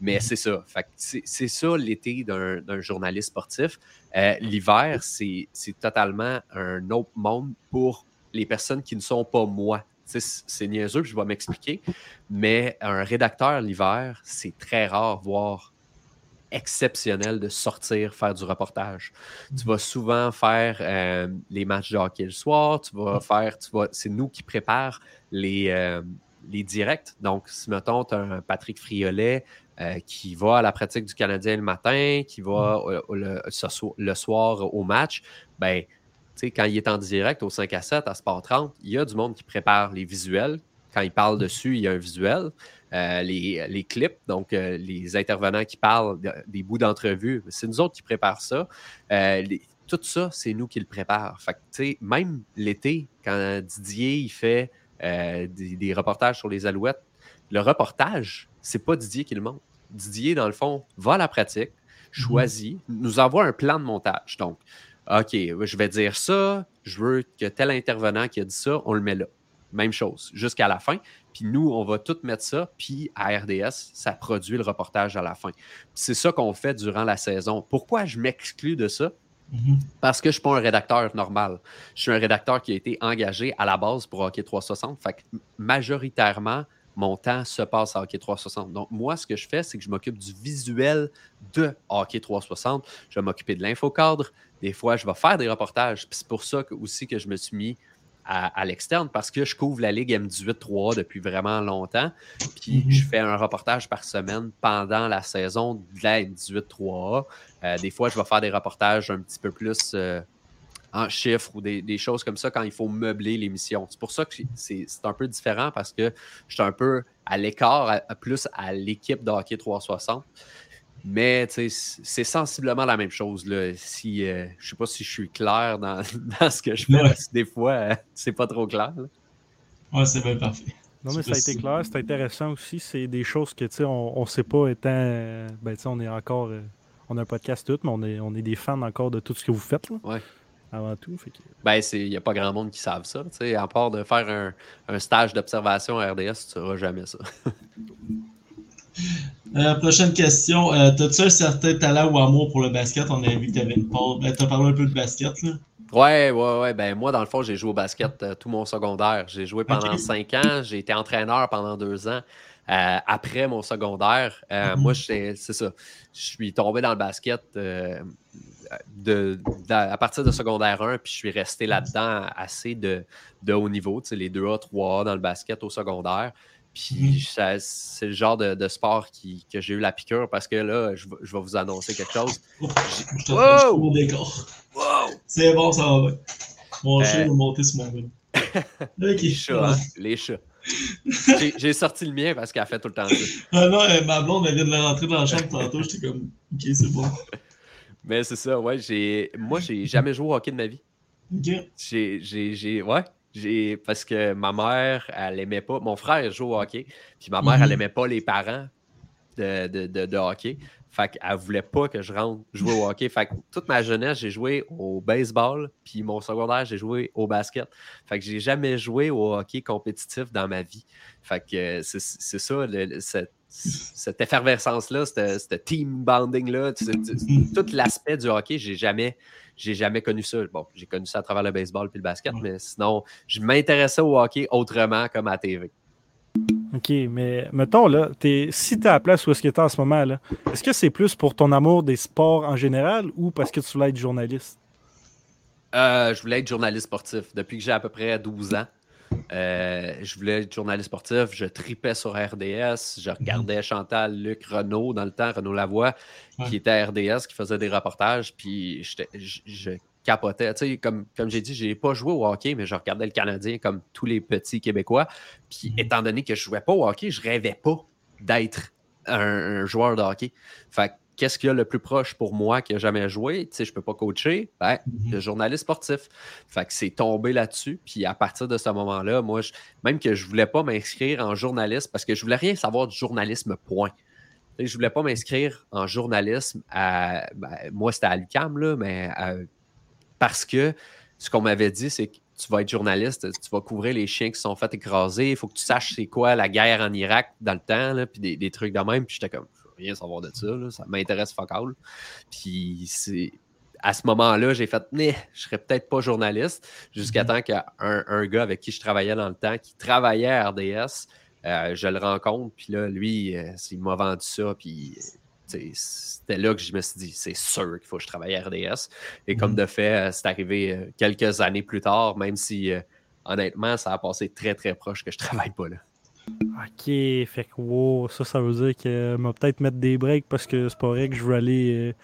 Mais c'est ça. Fait que c'est ça l'été d'un journaliste sportif. Euh, L'hiver, c'est totalement un autre monde pour les personnes qui ne sont pas moi. C'est niaiseux, puis je vais m'expliquer. Mais un rédacteur l'hiver, c'est très rare voir exceptionnel de sortir faire du reportage. Tu vas souvent faire euh, les matchs de hockey le soir, tu vas faire, tu vas, c'est nous qui préparons les, euh, les directs. Donc, si mettons, tu as un Patrick Friolet euh, qui va à la pratique du Canadien le matin, qui va euh, le, ce so- le soir au match, ben, tu sais, quand il est en direct au 5 à 7 à Sport 30, il y a du monde qui prépare les visuels. Quand il parle dessus, il y a un visuel. Euh, les, les clips, donc euh, les intervenants qui parlent de- des bouts d'entrevue, c'est nous autres qui préparons ça. Euh, les- tout ça, c'est nous qui le préparons. Fait que, même l'été, quand Didier il fait des, des reportages sur les alouettes, le reportage, c'est pas Didier qui le monte. Didier, dans le fond, va à la pratique, choisit, nous envoie un plan de montage. Donc, OK, je vais dire ça, je veux que tel intervenant qui a dit ça, on le met là. Même chose, jusqu'à la fin. Puis nous, on va tout mettre ça, puis à RDS, ça produit le reportage à la fin. C'est ça qu'on fait durant la saison. Pourquoi je m'exclus de ça? Mhm. Parce que je ne suis pas un rédacteur normal. Je suis un rédacteur qui a été engagé à la base pour Hockey 360. Fait que majoritairement, mon temps se passe à Hockey 360. Donc, moi, ce que je fais, c'est que je m'occupe du visuel de Hockey 360. Je vais m'occuper de l'infocadre. Des fois, je vais faire des reportages. Puis c'est pour ça que- aussi que je me suis mis à, à l'externe parce que je couvre la Ligue M18-3 depuis vraiment longtemps. Puis Mhm. je fais un reportage par semaine pendant la saison de la M18-3A. Euh, des fois, je vais faire des reportages un petit peu plus euh, en chiffres ou des, des choses comme ça quand il faut meubler l'émission. C'est pour ça que c'est un peu différent parce que je suis un peu à l'écart, plus à l'équipe de hockey 360. Mais c'est sensiblement la même chose. Là. Si, euh, je ne sais pas si je suis clair dans, dans ce que je fais. Ouais. parce que des fois, euh, c'est pas trop clair. là. Ouais, c'est bien parfait. Non, mais ça a été clair. C'est intéressant aussi. C'est des choses que, tu sais, on ne sait pas étant. euh, Ben, tu sais, on est encore. euh, on a un podcast tout, mais on est, on est des fans encore de tout ce que vous faites, là. Ouais. Avant tout. Fait que- Ben, il n'y a pas grand monde qui savent ça. tu sais. À part de faire un, un stage d'observation à RDS, tu ne sauras jamais ça. Euh, prochaine question. Euh, T'as-tu un certain talent ou amour pour le basket? On a vu que t'avais une part. Ben, t'as parlé un peu de basket, là. Ouais, ouais, ouais. Ben, moi, dans le fond, j'ai joué au basket euh, tout mon secondaire. J'ai joué pendant Ok. cinq ans. J'ai été entraîneur pendant deux ans. Euh, après mon secondaire, Mhm. moi, c'est ça. Je suis tombé dans le basket de, de- à partir de secondaire 1, puis je suis resté là-dedans assez de, de haut niveau, tu sais, les 2A, 3A dans le basket au secondaire. Puis c'est le genre de, de sport qui, que j'ai eu la piqûre parce que là, je, vais- je vais vous annoncer quelque chose. Je te Wow! décor. Wow! C'est bon, ça va bien. Mon Euh. chien va monter sur mon. Ok. Les chats, hein? Les chats. J'ai- sorti le mien parce qu'elle fait tout le temps ça. Ah non, euh, ma blonde, elle vient de rentrer dans la chambre tantôt. J'étais comme, ok, c'est bon. Mais c'est ça, ouais. Moi, j'ai jamais joué au hockey de ma vie. Ok. J'ai. j'ai- j'ai- Ouais. J'ai, parce que ma mère, elle aimait pas. Mon frère joue au hockey. Puis ma mère, elle aimait pas les parents de, de, de, de hockey. Fait qu'elle voulait pas que je rentre jouer au hockey. Fait que toute ma jeunesse, j'ai joué au baseball. Puis mon secondaire, j'ai joué au basket. Fait que j'ai jamais joué au hockey compétitif dans ma vie. Fait que c'est, c'est ça, le- cette, cette effervescence-là, ce team bonding-là, tout l'aspect du hockey, j'ai jamais, j'ai jamais connu ça. Bon, j'ai connu ça à travers le baseball puis le basket, Ouais. mais sinon, je m'intéressais au hockey autrement comme à la TV. OK, mais mettons, là, es, si tu es à la place où est-ce que tu es en ce moment, là, est-ce que c'est plus pour ton amour des sports en général ou parce que tu voulais être journaliste? Euh, je voulais être journaliste sportif depuis que j'ai à peu près 12 ans. Euh, je voulais être journaliste sportif, je tripais sur RDS, je regardais Chantal, Luc, Renault dans le temps, Renault Lavoie, qui était à RDS, qui faisait des reportages, puis je, je capotais. Tu sais, comme, comme j'ai dit, je n'ai pas joué au hockey, mais je regardais le Canadien comme tous les petits Québécois. Puis mhm. étant donné que je ne jouais pas au hockey, je rêvais pas d'être un, joueur de hockey. Fait qu'est-ce qu'il y a le plus proche pour moi qui n'a jamais joué? Tu sais, je ne peux pas coacher. Ben, mhm. le journaliste sportif. Fait que c'est tombé là-dessus. Puis à partir de ce moment-là, moi, même que je ne voulais pas m'inscrire en journaliste parce que je voulais rien savoir du journalisme, point. Je ne voulais pas m'inscrire en journalisme à. Ben, moi, c'était à l'UCAM, là, mais parce que ce qu'on m'avait dit, c'est que tu vas être journaliste, tu vas couvrir les chiens qui se sont fait écraser, il faut que tu saches c'est quoi la guerre en Irak dans le temps, là, puis des, trucs de même. Puis j'étais comme, rien savoir de ça, ça m'intéresse fuck all. Puis c'est à ce moment-là, j'ai fait, mais je serais peut-être pas journaliste, jusqu'à mm-hmm. temps qu'un un gars avec qui je travaillais dans le temps, qui travaillait à RDS, euh, je le rencontre, puis là, lui, euh, il m'a vendu ça, puis c'était là que je me suis dit, c'est sûr qu'il faut que je travaille à RDS. Et comme mhm. de fait, euh, c'est arrivé quelques années plus tard, même si honnêtement, ça a passé très très proche que je travaille pas là. Ok, fait que wow, ça, ça veut dire que m'a peut-être mettre des breaks parce que c'est pas vrai que je veux aller.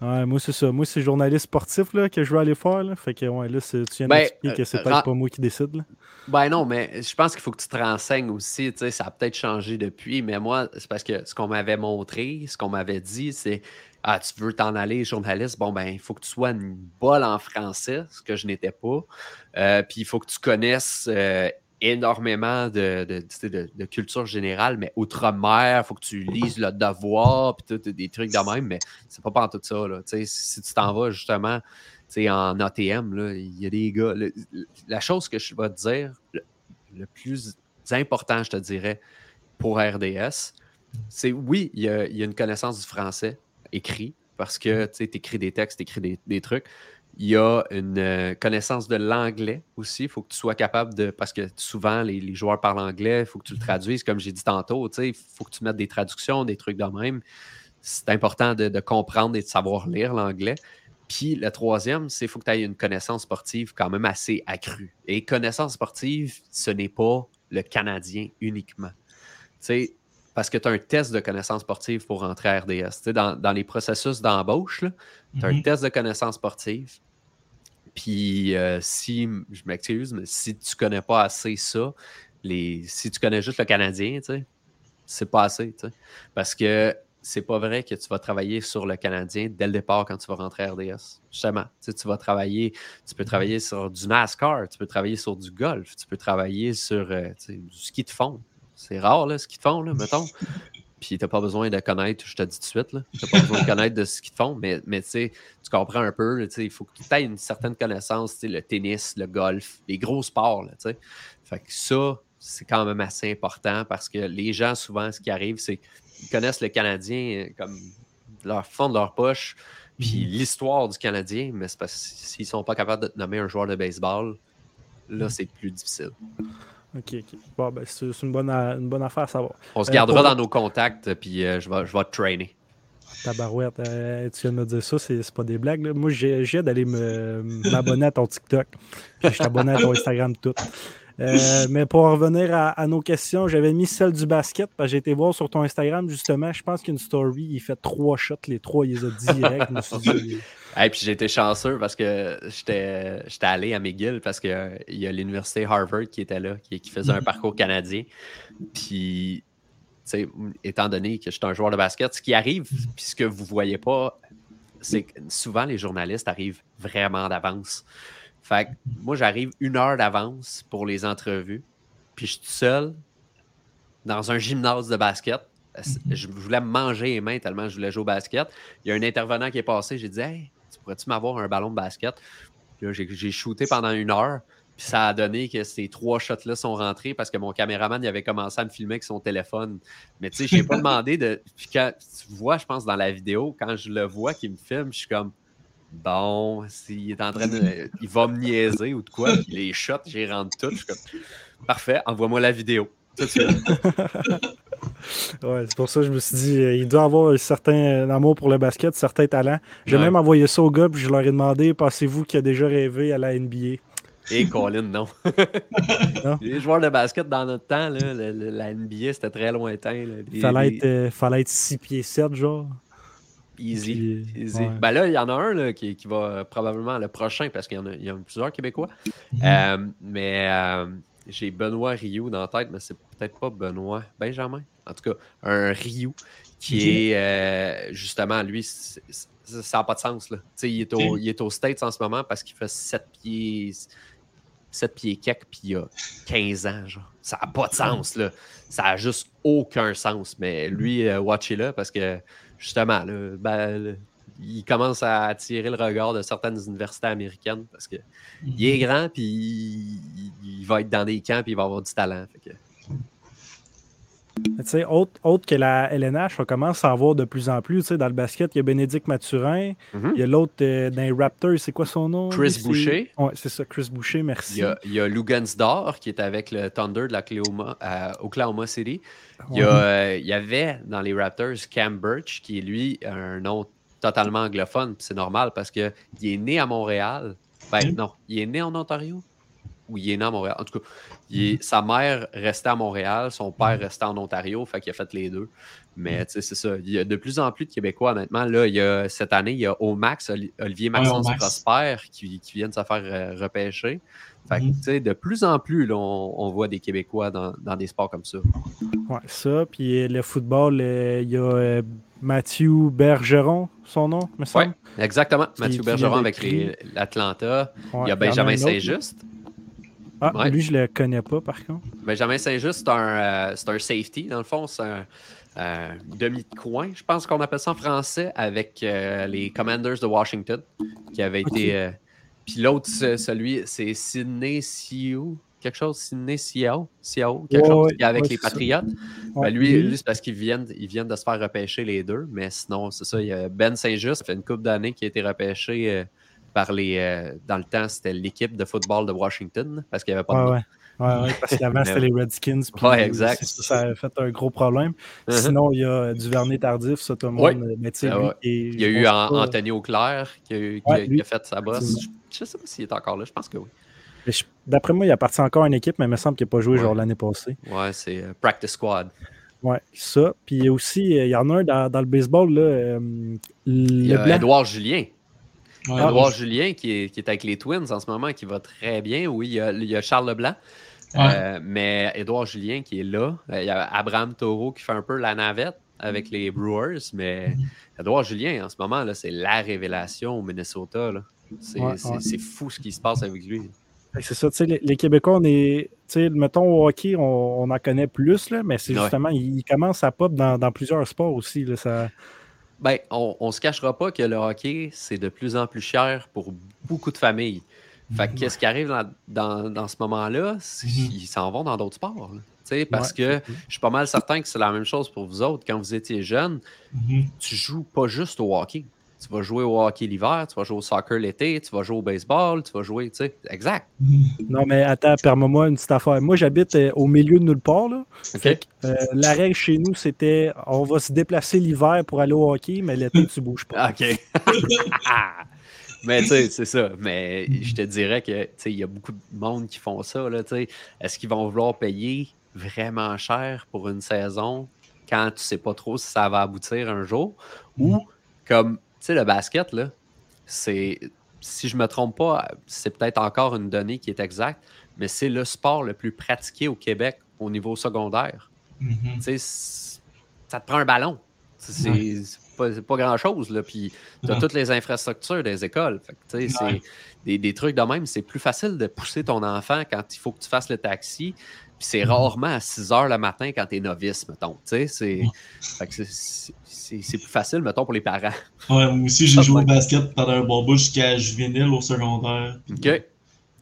moi, c'est ça. Moi, c'est journaliste sportif là, que je veux aller faire. Là. Fait que ouais, là, tu viens ben, d'expliquer que c'est peut-être pas moi qui décide. Là. Ben non, mais je pense qu'il faut que tu te renseignes aussi. Tu sais, ça a peut-être changé depuis, mais moi, c'est parce que ce qu'on m'avait montré, ce qu'on m'avait dit, c'est Ah, tu veux t'en aller, journaliste, bon, ben, il faut que tu sois une bolle en français, ce que je n'étais pas. Euh, puis il faut que tu connaisses euh, énormément de, de, culture générale, mais outre-mer, faut que tu lises le devoir, puis des trucs de même, mais c'est pas pas tout ça. Là. Si tu t'en vas justement en ATM, il y a des gars. la chose que je vais te dire, le, plus important, je te dirais, pour RDS, c'est oui, il y, a, une connaissance du français écrit, parce que tu écris des textes, tu écris des, trucs. Il y a une euh, connaissance de l'anglais aussi. Il faut que tu sois capable de. Parce que souvent, les, joueurs parlent anglais, il faut que tu le traduises, comme j'ai dit tantôt. Il faut que tu mettes des traductions, des trucs de même. C'est important de, de, comprendre et de savoir lire l'anglais. Puis le troisième, c'est qu'il faut que tu aies une connaissance sportive quand même assez accrue. Et connaissance sportive, ce n'est pas le Canadien uniquement. parce que tu as un test de connaissance sportive pour rentrer à RDS. Dans, dans les processus d'embauche, tu as un mhm. test de connaissance sportive. Puis euh, si, je m'excuse, mais si tu connais pas assez ça, les, si tu connais juste le Canadien, c'est pas assez. Parce que c'est pas vrai que tu vas travailler sur le Canadien dès le départ quand tu vas rentrer à RDS. Justement, tu, vas travailler, tu peux travailler sur du NASCAR, tu peux travailler sur du golf, tu peux travailler sur euh, du ski de fond. C'est rare, le ski de fond, là, mettons. Puis tu n'as pas besoin de connaître, je te dis tout de suite, tu n'as pas besoin de connaître de ski de fond, mais, mais tu comprends un peu, il faut que tu aies une certaine connaissance, le tennis, le golf, les gros sports. Là, fait que ça, c'est quand même assez important parce que les gens, souvent, ce qui arrive, c'est ils connaissent le Canadien euh, comme leur fond de leur poche, puis mhm. l'histoire du Canadien, mais c'est parce que s'ils ne sont pas capables de nommer un joueur de baseball, là, c'est plus difficile. OK, OK. Bon, ben, c'est une bonne, une bonne affaire à savoir. On se gardera euh, dans nos contacts, puis euh, je, vais, je vais te trainer. Tabarouette, tu viens de me dire ça, c'est pas des blagues. Moi, j'ai d'aller m'abonner à ton TikTok. Puis je t'abonne à ton Instagram, tout. Euh, mais pour revenir à, nos questions, j'avais mis celle du basket parce que j'ai été voir sur ton Instagram justement. Je pense qu'une story, il fait trois shots, les trois, il les a direct. Et puis j'ai été chanceux parce que j'étais allé à McGill parce qu'il euh, y a l'université Harvard qui était là, qui, faisait un parcours canadien. Puis, étant donné que j'étais un joueur de basket, ce qui arrive, puis ce que vous ne voyez pas, c'est que souvent les journalistes arrivent vraiment d'avance. Fait que moi, j'arrive une heure d'avance pour les entrevues, puis je suis tout seul dans un gymnase de basket. Je voulais me manger les mains tellement je voulais jouer au basket. Il y a un intervenant qui est passé, j'ai dit Hey, tu pourrais-tu m'avoir un ballon de basket? j'ai shooté pendant une heure. Puis ça a donné que ces trois shots-là sont rentrés parce que mon caméraman il avait commencé à me filmer avec son téléphone. Mais tu sais, je n'ai pas demandé de. Puis quand tu vois, je pense, dans la vidéo, quand je le vois qui me filme, je suis comme Bon, s'il est en train de. Il va me niaiser ou de quoi. les shots, j'y rentre tout. Je suis comme, Parfait, envoie-moi la vidéo. ouais, c'est pour ça que je me suis dit, euh, il doit avoir un certain amour pour le basket, certains talents. J'ai Ouais. même envoyé ça au gars, puis je leur ai demandé pensez-vous qu'il a déjà rêvé à la NBA Et Colin, non. Non. Les joueurs de basket dans notre temps, là, le- le- la NBA, c'était très lointain. Il fallait les- euh, fallait être 6 pieds 7, genre. Easy. Puis, easy. ouais. Ben là, il y en a un là, qui, qui va probablement le prochain parce qu'il y en a, il y en a plusieurs Québécois. Mhm. Euh, mais euh, j'ai Benoît Rioux dans la tête, mais c'est peut-être pas Benoît. Benjamin? En tout cas, un Rioux qui est euh, justement, lui, ça n'a pas de sens. Là. Il, est au, il est au States en ce moment parce qu'il fait 7 pieds. 7 pieds quelques, puis il a 15 ans. Genre. Ça n'a pas de sens. Là. Ça n'a juste aucun sens. Mais lui, watchez-le parce que justement, là, ben, le- il commence à attirer le regard de certaines universités américaines parce que il est grand, puis il, il va être dans des camps, puis il va avoir du talent. Fait que- Autre, autre que la LNH, on commence à en voir de plus en plus. Dans le basket, il y a Bénédicte Mathurin. Mhm. Il y a l'autre euh, dans les Raptors, c'est quoi son nom? Chris Boucher. Ouais, c'est ça, Chris Boucher, merci. Il y a, a Lugansdor qui est avec le Thunder de la Oklahoma, à Oklahoma City. Il y, a, Ouais. euh, il y avait dans les Raptors Cam Birch, qui est lui un nom totalement anglophone. C'est normal parce qu'il est né à Montréal. Ben Mhm. non, il est né en Ontario ou il est né à Montréal. En tout cas, il est- sa mère restait à Montréal, son père restait en Ontario, fait qu'il a fait les deux. Mais sais, c'est ça. Il y a de plus en plus de Québécois, honnêtement. Là, il y a, cette année, il y a Omax, Oli- Olivier Maxence. Prosper, qui, qui vient de se faire euh, repêcher. Fait que, Mhm. tu sais, de plus en plus, là, on, on voit des Québécois dans, dans des sports comme ça. Ouais, ça. Puis le football, il y a euh, Mathieu Bergeron, son nom, me semble. Exactement. Mathieu Bergeron avec l'Atlanta. Ouais, il y a Benjamin Saint-Just. Ah, Ouais. lui, je le connais pas, par contre. Benjamin Saint-Just, c'est un, euh, un safety, dans le fond. C'est un euh, demi de coin, je pense qu'on appelle ça en français, avec euh, les Commanders de Washington, qui avait été. Puis l'autre, ce- celui, c'est Sidney Sioux, quelque chose, Sidney Sioux, Sioux, quelque Ouais, chose, qui est avec ouais, les. Patriotes. Ben, lui, lui, c'est parce qu'ils viennent, ils viennent de se faire repêcher les deux, mais sinon, c'est ça. Il y a Ben Saint-Just, ça fait une couple d'années qui a été repêché par les. euh, dans le temps, c'était l'équipe de football de Washington, parce qu'il n'y avait pas de Ouais, ouais. Ouais, parce qu'avant, Mais c'était les Redskins. Ouais, exact. Ça, ça a fait un gros problème. Uh-huh. Sinon, il y a Duvernay Tardif, ça, tout le Ouais. monde. Mais tu sais, Ah lui, Il y a eu Anthony Auclair qui a, qui Ouais, a- lui. qui a fait sa bosse. Je ne sais pas s'il est encore là, je pense que oui. Mais D'après moi, il appartient encore à une équipe, mais il me semble qu'il n'a pas joué genre l'année passée. Ouais, c'est euh, Practice Squad. Ouais, ça. Puis aussi, euh, il y en a un dans, dans le baseball, là, euh, Il y le a. Edouard Julien. Ouais, Edouard ouais. Julien qui est, qui est avec les Twins en ce moment, qui va très bien. Oui, il y a, il y a Charles Leblanc. Ouais. Euh, mais Edouard Julien qui est là. Euh, Il y a Abraham Taureau qui fait un peu la navette avec les Brewers. Mais Edouard Julien, en ce moment, là, c'est la révélation au Minnesota. là. C'est Ouais, c'est- ouais. c'est fou ce qui se passe avec lui. Que C'est ça, tu sais, les, les Québécois, on est. Tu sais, mettons au hockey, on, on en connaît plus, là, mais c'est Ouais. justement, ils commencent à pop dans, dans plusieurs sports aussi. Là, ça... Ben, on, on se cachera pas que le hockey, c'est de plus en plus cher pour beaucoup de familles. Fait que qu'est-ce qui arrive dans, dans- dans ce moment-là? Mhm. qu'ils s'en vont dans d'autres sports. là. Parce Ouais, que je suis pas mal certain que c'est la même chose pour vous autres. Quand vous étiez jeune, Mhm. tu joues pas juste au hockey. Tu vas jouer au hockey l'hiver, tu vas jouer au soccer l'été, tu vas jouer au baseball, tu vas jouer, tu sais. Exact. Mhm. Non, mais attends, permets-moi une petite affaire. Moi, j'habite euh, au milieu de nulle part. Là. Euh, la règle chez nous, c'était on va se déplacer l'hiver pour aller au hockey, mais l'été, tu bouges pas. OK. Mais tu sais, c'est ça. Mais je te dirais que tu sais, il y a beaucoup de monde qui font ça. Là. Est-ce qu'ils vont vouloir payer vraiment cher pour une saison quand tu sais pas trop si ça va aboutir un jour? Ou comme tu sais, le basket, là, c'est. Si je me trompe pas, c'est peut-être encore une donnée qui est exacte, mais c'est le sport le plus pratiqué au Québec au niveau secondaire. Mhm. C- ça te prend un ballon. C'est Ouais. pas, grand-chose. Puis tu as Ouais. toutes les infrastructures des écoles. Fait que, Ouais. des, des trucs de même. C'est plus facile de pousser ton enfant quand il faut que tu fasses le taxi. Puis c'est Mhm. rarement à 6 heures le matin quand tu es novice, mettons. Tu sais, c'est plus facile, mettons, pour les parents. Ouais, moi aussi, j'ai joué au basket pendant un bon bout jusqu'à juvénile au secondaire. OK?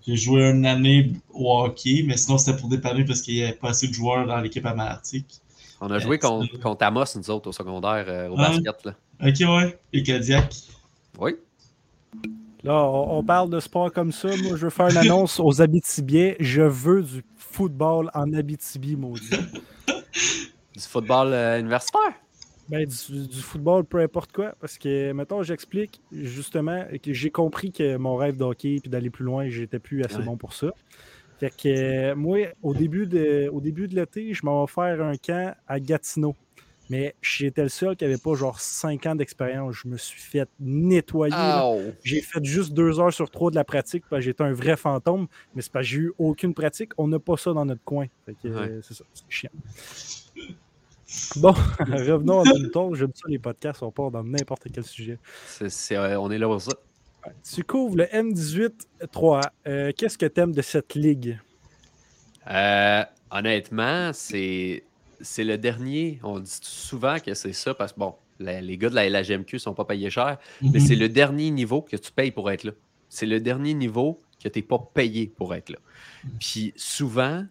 J'ai joué une année au hockey, mais sinon c'était pour dépanner parce qu'il n'y avait pas assez de joueurs dans l'équipe à Malartic. On a joué Euh, contre, Amos, nous autres, au secondaire, euh, au Ah. basket. Là. Ok, ouais. Et Cadillac. Oui. Là, on, on parle de sport comme ça. Moi, je veux faire une annonce aux Abitibiens. Je veux du football en Abitibi, maudit. Du football euh, universitaire? Ben, du, du football, peu importe quoi. Parce que, mettons, j'explique justement que j'ai compris que mon rêve d'hockey puis d'aller plus loin, j'étais plus assez Ouais. bon pour ça. Fait que euh, moi, au début de, au début de l'été, je m'en vais faire un camp à Gatineau. Mais j'étais le seul qui avait pas genre 5 ans d'expérience. Je me suis fait nettoyer. Oh! J'ai fait juste deux heures sur trois de la pratique parce que j'étais un vrai fantôme, mais c'est parce que j'ai eu aucune pratique. On n'a pas ça dans notre coin. Euh, c'est ça, c'est chiant. Bon, revenons à notre tour. J'aime ça les podcasts, on part dans n'importe quel sujet. C'est- c'est, euh, on est là pour ça. Tu couvres le M18-3. Euh, Qu'est-ce que t'aimes de cette ligue? Euh, honnêtement, c'est c'est le dernier. On dit souvent que c'est ça parce que, bon, la- les gars de la LHMQ ne sont pas payés cher, mais Mhm. c'est le dernier niveau que tu payes pour être là. C'est le dernier niveau que tu n'es pas payé pour être là. Puis souvent,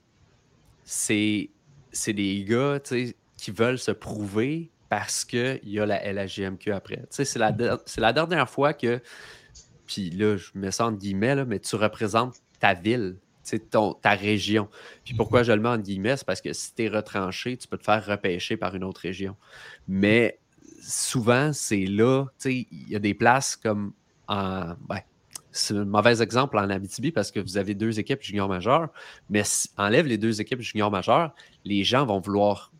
c'est c'est des gars qui veulent se prouver parce qu'il y a la LHJMQ après. C'est la, la dernière fois que, puis là, je mets ça entre guillemets, là, mais tu représentes ta ville, ton, ta région. Puis pourquoi je le mets en guillemets, c'est parce que si tu es retranché, tu peux te faire repêcher par une autre région. Mais souvent, c'est là, tu sais, il y a des places comme en. ben, c'est un mauvais exemple en Abitibi parce que vous avez deux équipes junior majeures, mais si- enlève les deux équipes junior majeures, les gens vont vouloir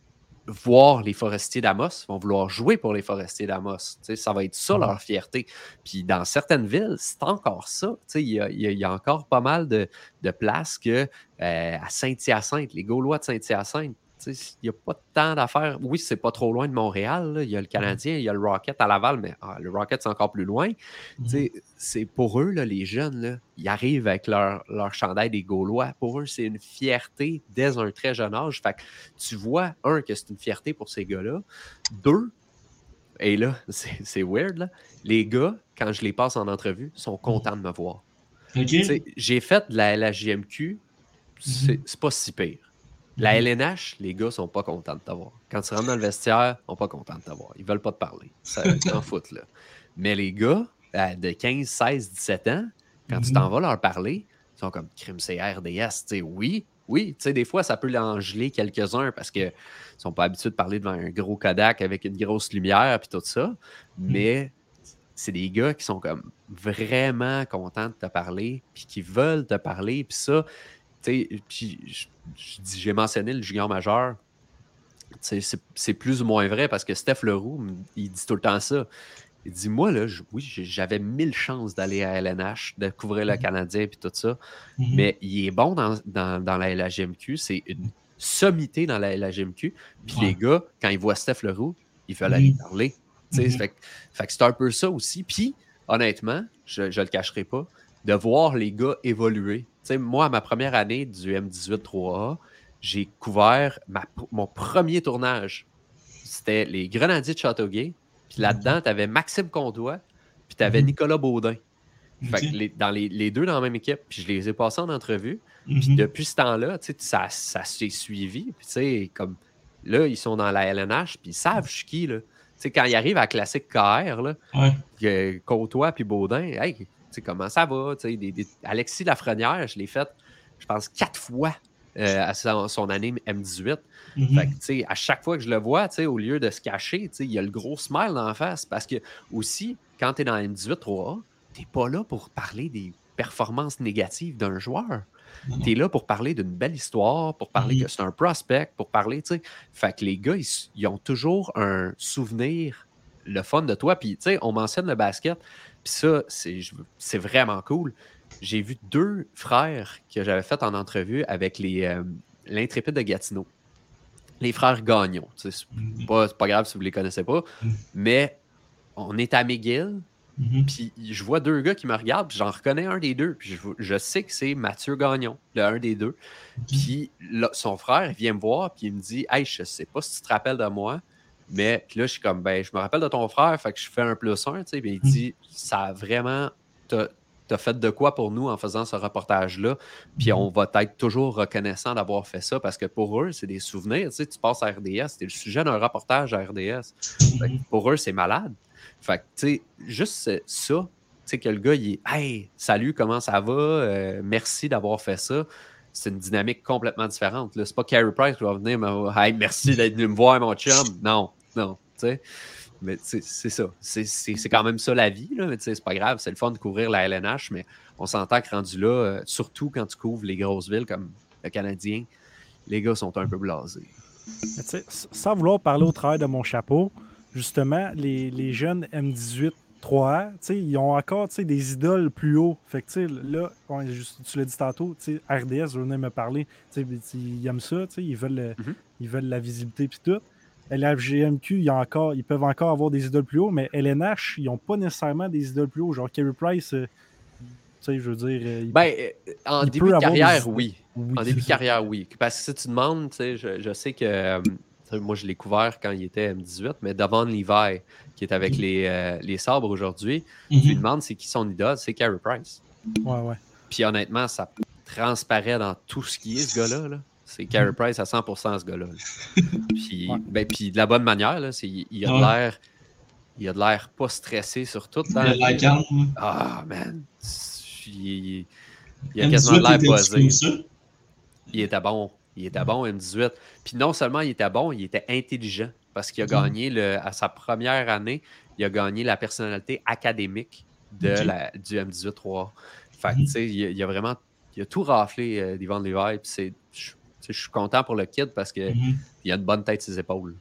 voir les forestiers d'Amos, vont vouloir jouer pour les forestiers d'Amos. Ça va être ça leur fierté. Puis dans certaines villes, c'est encore ça. Il y, a, y y encore pas mal de, de places que euh, à Saint-Hyacinthe, les Gaulois de Saint-Hyacinthe, il n'y a pas tant d'affaires. Oui, c'est pas trop loin de Montréal. Il y a le Canadien, il y a le Rocket à Laval, mais ah, le Rocket, c'est encore plus loin. Sais, c'est pour eux, là, les jeunes, là, ils arrivent avec leur, leur chandail des Gaulois. Pour eux, c'est une fierté dès un très jeune âge. Fait que tu vois, un, que c'est une fierté pour ces gars-là. Deux, et là, c'est weird, là, les gars, quand je les passe en entrevue, sont contents de me voir. J'ai fait de la LHJMQ, c'est c'est pas si pire. La LNH, les gars sont pas contents de t'avoir. Quand tu rentres dans le vestiaire, ils sont pas contents de t'avoir. Ils veulent pas te parler. Ça ils s'en foutent, là. Mais les gars euh, de 15, 16, 17 ans, quand tu Mhm. t'en vas leur parler, ils sont comme crime c'est RDS. Tu sais, oui, oui. Tu sais, des fois, ça peut l'engeler quelques-uns parce qu'ils sont pas habitués de parler devant un gros Kodak avec une grosse lumière puis tout ça. Mais c'est des gars qui sont comme vraiment contents de te parler, puis qui veulent te parler, puis ça, puis j'ai mentionné le junior majeur, c'est plus ou moins vrai parce que Steph Leroux, il dit tout le temps ça. Il dit Moi, là, je- oui, j'avais mille chances d'aller à LNH, de couvrir le Canadien, puis tout ça, Mhm. mais il est bon dans, dans, dans la LHMQ, c'est une sommité dans la LHMQ, puis Ouais. les gars, quand ils voient Steph Leroux, ils veulent Mhm. aller parler. Mhm. fait, que- fait que c'est un peu ça aussi. Puis, honnêtement, je ne le cacherai pas, de voir les gars évoluer. Moi, à ma première année du M18 3A, j'ai couvert ma- mon premier tournage. C'était les Grenadiers de Châteauguay. Puis là-dedans, tu avais Maxime Condois, puis tu avais Mhm. Nicolas Baudin. Fait que les- dans les, les deux dans la même équipe, puis je les ai passés en entrevue. Puis Mhm. depuis ce temps-là, ça, ça s'est suivi. Puis tu sais, comme là, ils sont dans la LNH, puis ils savent je suis qui, là. Quand ils arrivent à Classique KR, là, Ouais. Côtois puis Baudin, hey, comment ça va? Des- des- Alexis Lafrenière, je l'ai fait, je pense, quatre fois euh, à son, son année M18. Mhm. Fait que, à chaque fois que je le vois, au lieu de se cacher, il y a le gros smile la face. Parce que, aussi, quand tu es dans M18 3A, tu pas là pour parler des performances négatives d'un joueur. Tu es là pour parler d'une belle histoire, pour parler Mhm. que c'est un prospect, pour parler, tu sais. Fait que les gars, ils, ont toujours un souvenir, le fun de toi. Puis, tu sais, on mentionne le basket. Puis ça, c'est vraiment cool. J'ai vu deux frères que j'avais fait en entrevue avec les euh, l'intrépide de Gatineau. Les frères Gagnon. Sais, C'est pas, grave si vous les connaissez pas. Mhm. Mais on est à McGill, Mhm. puis je vois deux gars qui me regardent, puis j'en reconnais un des deux. Puis je, je sais que c'est Mathieu Gagnon, le un des deux. Puis là, son frère, il vient me voir, puis il me dit Hey, je sais pas si tu te rappelles de moi, mais puis là, je suis comme Ben, je me rappelle de ton frère, fait que je fais un plus un, tu sais. Puis il dit Ça a vraiment. T'as fait de quoi pour nous en faisant ce reportage-là? Puis on va être toujours reconnaissant d'avoir fait ça parce que pour eux, c'est des souvenirs. Tu sais, tu passes à RDS, c'était le sujet d'un reportage à RDS. Fait que pour eux, c'est malade. Fait que, tu sais, juste ça, tu sais, que le gars, il est Hey, salut, comment ça va? Euh, merci d'avoir fait ça. c'est une dynamique complètement différente. C'est pas Carey Price qui va venir me hey, merci d'être venu me voir, mon chum. Non, non. sais. Mais c'est ça. C'est quand même ça la vie. Là. Mais c'est pas grave. C'est le fun de couvrir la LNH, mais on s'entend que rendu là, euh, surtout quand tu couvres les grosses villes comme le Canadien, les gars sont un peu blasés. sans vouloir parler au travers de mon chapeau, justement, les, les jeunes M18 3A, ils ont encore des idoles plus haut. Fait que là, tu l'as dit tantôt, RDS venait me parler. Ils aiment ça, ils veulent, mm-hmm. ils veulent la visibilité et tout. LFGMQ, ils, encore, ils peuvent encore avoir des idoles plus hauts, mais LNH, ils n'ont pas nécessairement des idoles plus hauts. Genre Kerry Price, euh, je veux dire. Euh, ben, euh, en début de carrière, oui. En début de carrière, oui. Parce que si tu demandes, je, je sais que moi, je l'ai couvert quand il était M18, mais Devon Levi, qui est avec les, les sabres aujourd'hui, je lui demande c'est qui son idole, c'est Carey Price. Ouais, ouais. Puis honnêtement, ça transparaît dans tout ce qui est ce gars-là. Là. C'est Carey mm. Price à 100% ce gars-là. puis, ben, puis de la bonne manière, là, il, il, a de l'air. Il a de l'air pas stressé sur tout. Il a l'air calme. Ah, man. Il, il a quasiment l'air posé. Il était bon. Il était bon, M18. Puis non seulement il était bon, il était intelligent parce qu'il a mm. gagné, le, à sa première année, il a gagné la personnalité académique de la, du M18-3. Fait mm. tu sais, il, il, a vraiment il a tout raflé, euh, Devon Levi. Puis c'est, je suis content pour le kid parce qu'il mhm. a une bonne tête sur ses épaules.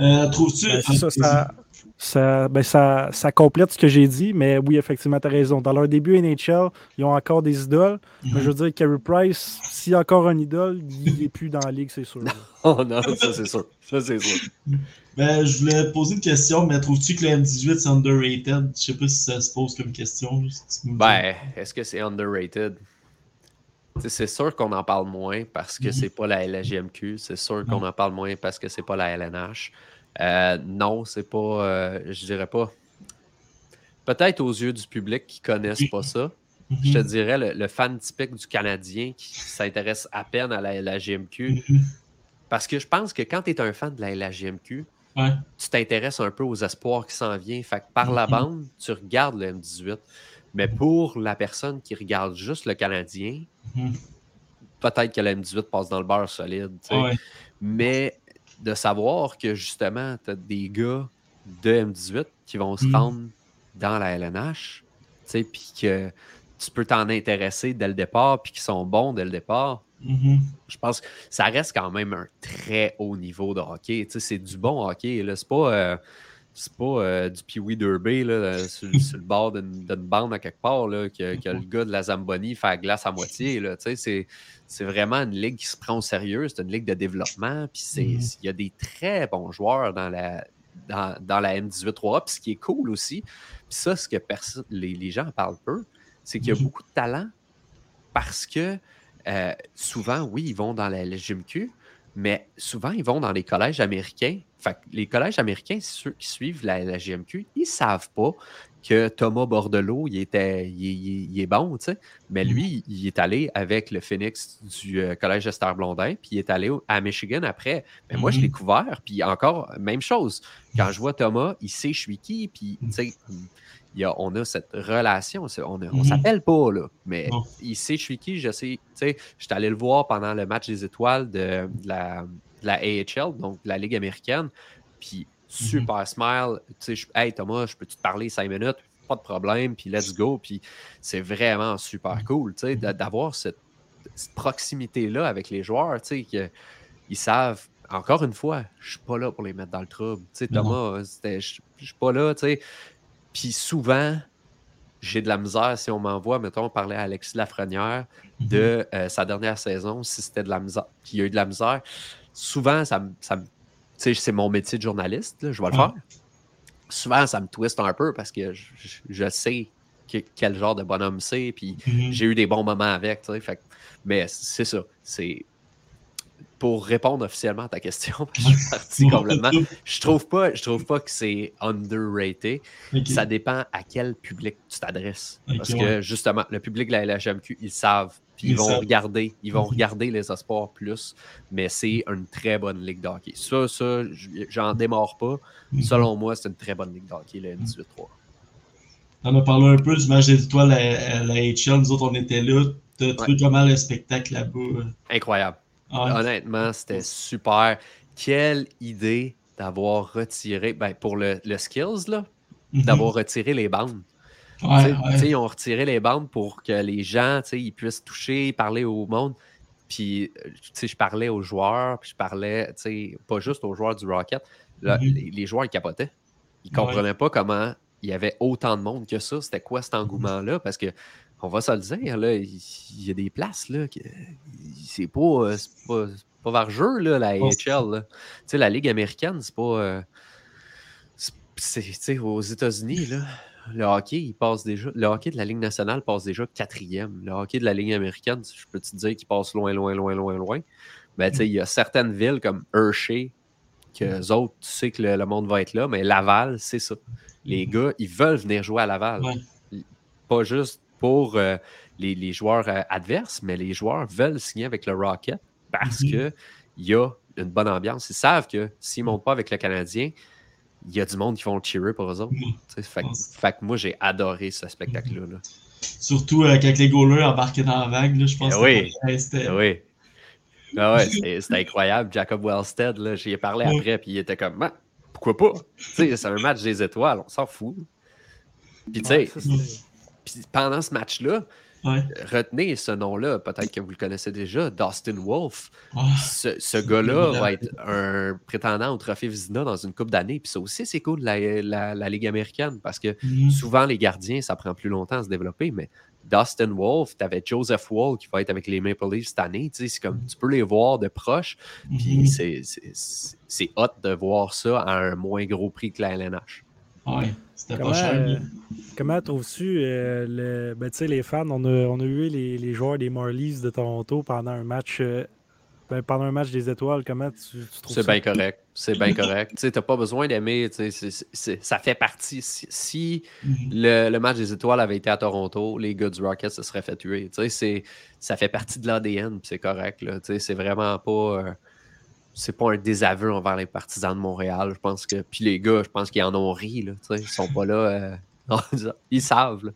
Euh, trouves-tu. Ben, ben, ça, ça, complète ce que j'ai dit, mais oui, effectivement, tu as raison. Dans leur début NHL, ils ont encore des idoles. Mais mhm. je veux dire, Carey Price, s'il y a encore un idole, il n'est plus dans la ligue, c'est sûr. oh non, ça c'est sûr. Ça c'est sûr. Ben, je voulais poser une question, mais trouves-tu que le M18 c'est underrated? Je sais pas si ça se pose comme question. ben, est-ce que c'est underrated? C'est sûr qu'on en parle moins parce que mhm. c'est pas la LGMQ. C'est sûr qu'on en parle moins parce que c'est pas la LNH. Euh, non, c'est pas. Euh, je dirais pas. Peut-être aux yeux du public qui connaissent pas ça. Mhm. Je te dirais le, fan typique du Canadien qui s'intéresse à peine à la LGMQ. Mhm. Parce que je pense que quand tu es un fan de la LGMQ, tu t'intéresses un peu aux espoirs qui s'en viennent. Fait que par la bande, tu regardes le M18. Mais pour la personne qui regarde juste le Canadien, mhm. peut-être que la M18 passe dans le beurre solide. Mais de savoir que justement, tu as des gars de M18 qui vont se mhm. rendre dans la LNH, puis que tu peux t'en intéresser dès le départ, puis qui sont bons dès le départ. Mhm. Je pense que ça reste quand même un très haut niveau de hockey. C'est du bon hockey. C'est pas. Euh, c'est pas euh, du Pee-Wee Derby là, sur, le bord d'une bande à quelque part là, que, le gars de la Zamboni fait la glace à moitié. C'est vraiment une ligue qui se prend au sérieux. C'est une ligue de développement. Mm-hmm. il y a des très bons joueurs dans la, dans, la M18-3A. Puis ce qui est cool aussi, puis ça, ce que les, les gens parlent peu, c'est qu'il y a mm-hmm. beaucoup de talent parce que euh, souvent, oui, ils vont dans la LGMQ, mais souvent, ils vont dans les collèges américains. Fait les collèges américains, ceux qui suivent la, GMQ, ils ne savent pas que Thomas Bordelot, il, était, il, est bon, tu sais. Mais mm-hmm. lui, il est allé avec le Phoenix du euh, collège Esther Blondin, puis il est allé à Michigan après. Mais moi, je l'ai mm-hmm. couvert, puis encore, même chose. Quand je vois Thomas, il sait je suis qui, puis, tu sais, on a cette relation. On ne mhm. s'appelle pas, là, mais il sait je suis qui, je sais. Je suis allé le voir pendant le match des étoiles de, la, AHL, donc de la Ligue américaine. Puis mhm. super smile. hey Thomas, je peux-tu te parler cinq minutes? Pas de problème, puis let's go. Puis c'est vraiment super cool d'avoir cette, proximité-là avec les joueurs, qu'ils savent encore une fois, je suis pas là pour les mettre dans le trouble. Thomas, je suis pas là, tu sais. Puis souvent, j'ai de la misère si on m'envoie, mettons, parler à Alexis Lafrenière mhm. de euh, sa dernière saison, si c'était de la misère, qu'il y a eu de la misère. Souvent, ça me. Ça c'est mon métier de journaliste, je vais le faire. Souvent, ça me twiste un peu parce que je, sais quel genre de bonhomme c'est, puis mhm. j'ai eu des bons moments avec. Fait, mais c'est ça. C'est pour répondre officiellement à ta question, je suis parti complètement. Je trouve pas, je trouve pas que c'est underrated. Ça dépend à quel public tu t'adresses. Parce que justement, le public de la LHMQ, ils savent. Puis ils, vont regarder, ils vont mhm. regarder les espoirs plus, mais c'est une très bonne ligue d'hockey. Ça, ça, j'en démarre pas. Mhm. Selon moi, c'est une très bonne ligue d'hockey, le M18-3. On a parlé un peu du match des étoiles à, la HL. Nous autres, on était là. T'as trouvé comment le spectacle là-bas? Incroyable. Honnêtement, c'était super. Quelle idée d'avoir retiré, ben, pour le, skills, là, mhm. d'avoir retiré les bandes. Ils ont retiré les bandes pour que les gens ils puissent toucher, parler au monde. Puis, je parlais aux joueurs, puis je parlais, pas juste aux joueurs du Rocket. Mhm. les, joueurs, ils capotaient. Ils ne comprenaient pas comment il y avait autant de monde que ça. C'était quoi cet mhm. engouement-là? Parce que, on va se le dire, là, il y, a des places, là, c'est pas, pas, pas vers jeu, là, la AHL. La Ligue américaine, c'est pas. Euh, c'est, aux États-Unis, là, le hockey, il passe déjà. Le hockey de la Ligue nationale passe déjà quatrième. Le hockey de la Ligue américaine, je peux te dire qu'il passe loin, loin, loin, loin, loin. Ben, il y a certaines villes comme Hershey, que les autres, tu sais que le, monde va être là, mais Laval, c'est ça. Les gars, ils veulent venir jouer à Laval. Pas juste pour euh, les, joueurs euh, adverses, mais les joueurs veulent signer avec le Rocket parce mhm. qu'il y a une bonne ambiance. Ils savent que s'ils ne montent pas avec le Canadien, il y a du monde qui vont cheerer pour eux autres. Fait, que moi, j'ai adoré ce spectacle-là. Surtout euh, quand les goalers embarquaient dans la vague, je pense eh que c'était. Eh oui. Ah ouais, c'était incroyable. Jacob Wellstead, j'y ai parlé après, puis il était comme, ah, pourquoi pas? c'est un match des étoiles, on s'en fout. Puis, tu sais, pendant ce match-là, Retenez ce nom-là, peut-être que vous le connaissez déjà, Dustin Wolf. ce, gars-là va être un prétendant au trophée Vizina dans une coupe d'années. Puis ça aussi, c'est cool, la, la, Ligue américaine, parce que mm-hmm. souvent, les gardiens, ça prend plus longtemps à se développer, mais Dustin Wolf, tu avais Joseph Wall qui va être avec les Maple Leafs cette année. C'est comme tu peux les voir de proche. Puis mm-hmm. c'est hot de voir ça à un moins gros prix que la LNH. Ouais, c'était pas cher. Euh, comment trouves-tu euh, ben, les fans? On a, on a eu les, les, joueurs des Marlies de Toronto pendant un match. Euh, ben, pendant un match des étoiles, comment tu, trouves C'est bien correct. C'est bien correct. tu n'as pas besoin d'aimer. Ça fait partie. Si, mhm. le, match des étoiles avait été à Toronto, les gars du Rocket se seraient fait tuer. Ça fait partie de l'ADN, c'est correct. C'est vraiment pas c'est pas un désaveu envers les partisans de Montréal. Je pense que. Puis les gars, je pense qu'ils en ont ri. Là, ils sont pas là. Euh, ils savent.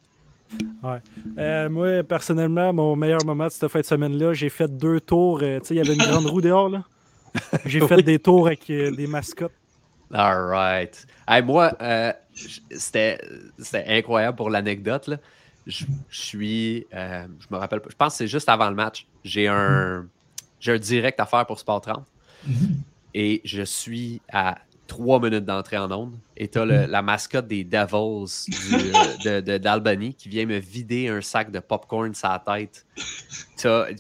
Ouais. Euh, moi, personnellement, mon meilleur moment de cette fin de semaine-là, j'ai fait deux tours. Euh, il y avait une grande roue dehors. là. J'ai fait des tours avec des mascottes. All right. moi, c'était incroyable pour l'anecdote. Je, suis. je me rappelle pas. Je pense que c'est juste avant le match. J'ai un, un direct à faire pour Sport 30. Et je suis à trois minutes d'entrée en onde. Et tu la mascotte des Devils d'Albany de, qui vient me vider un sac de popcorn sur la tête.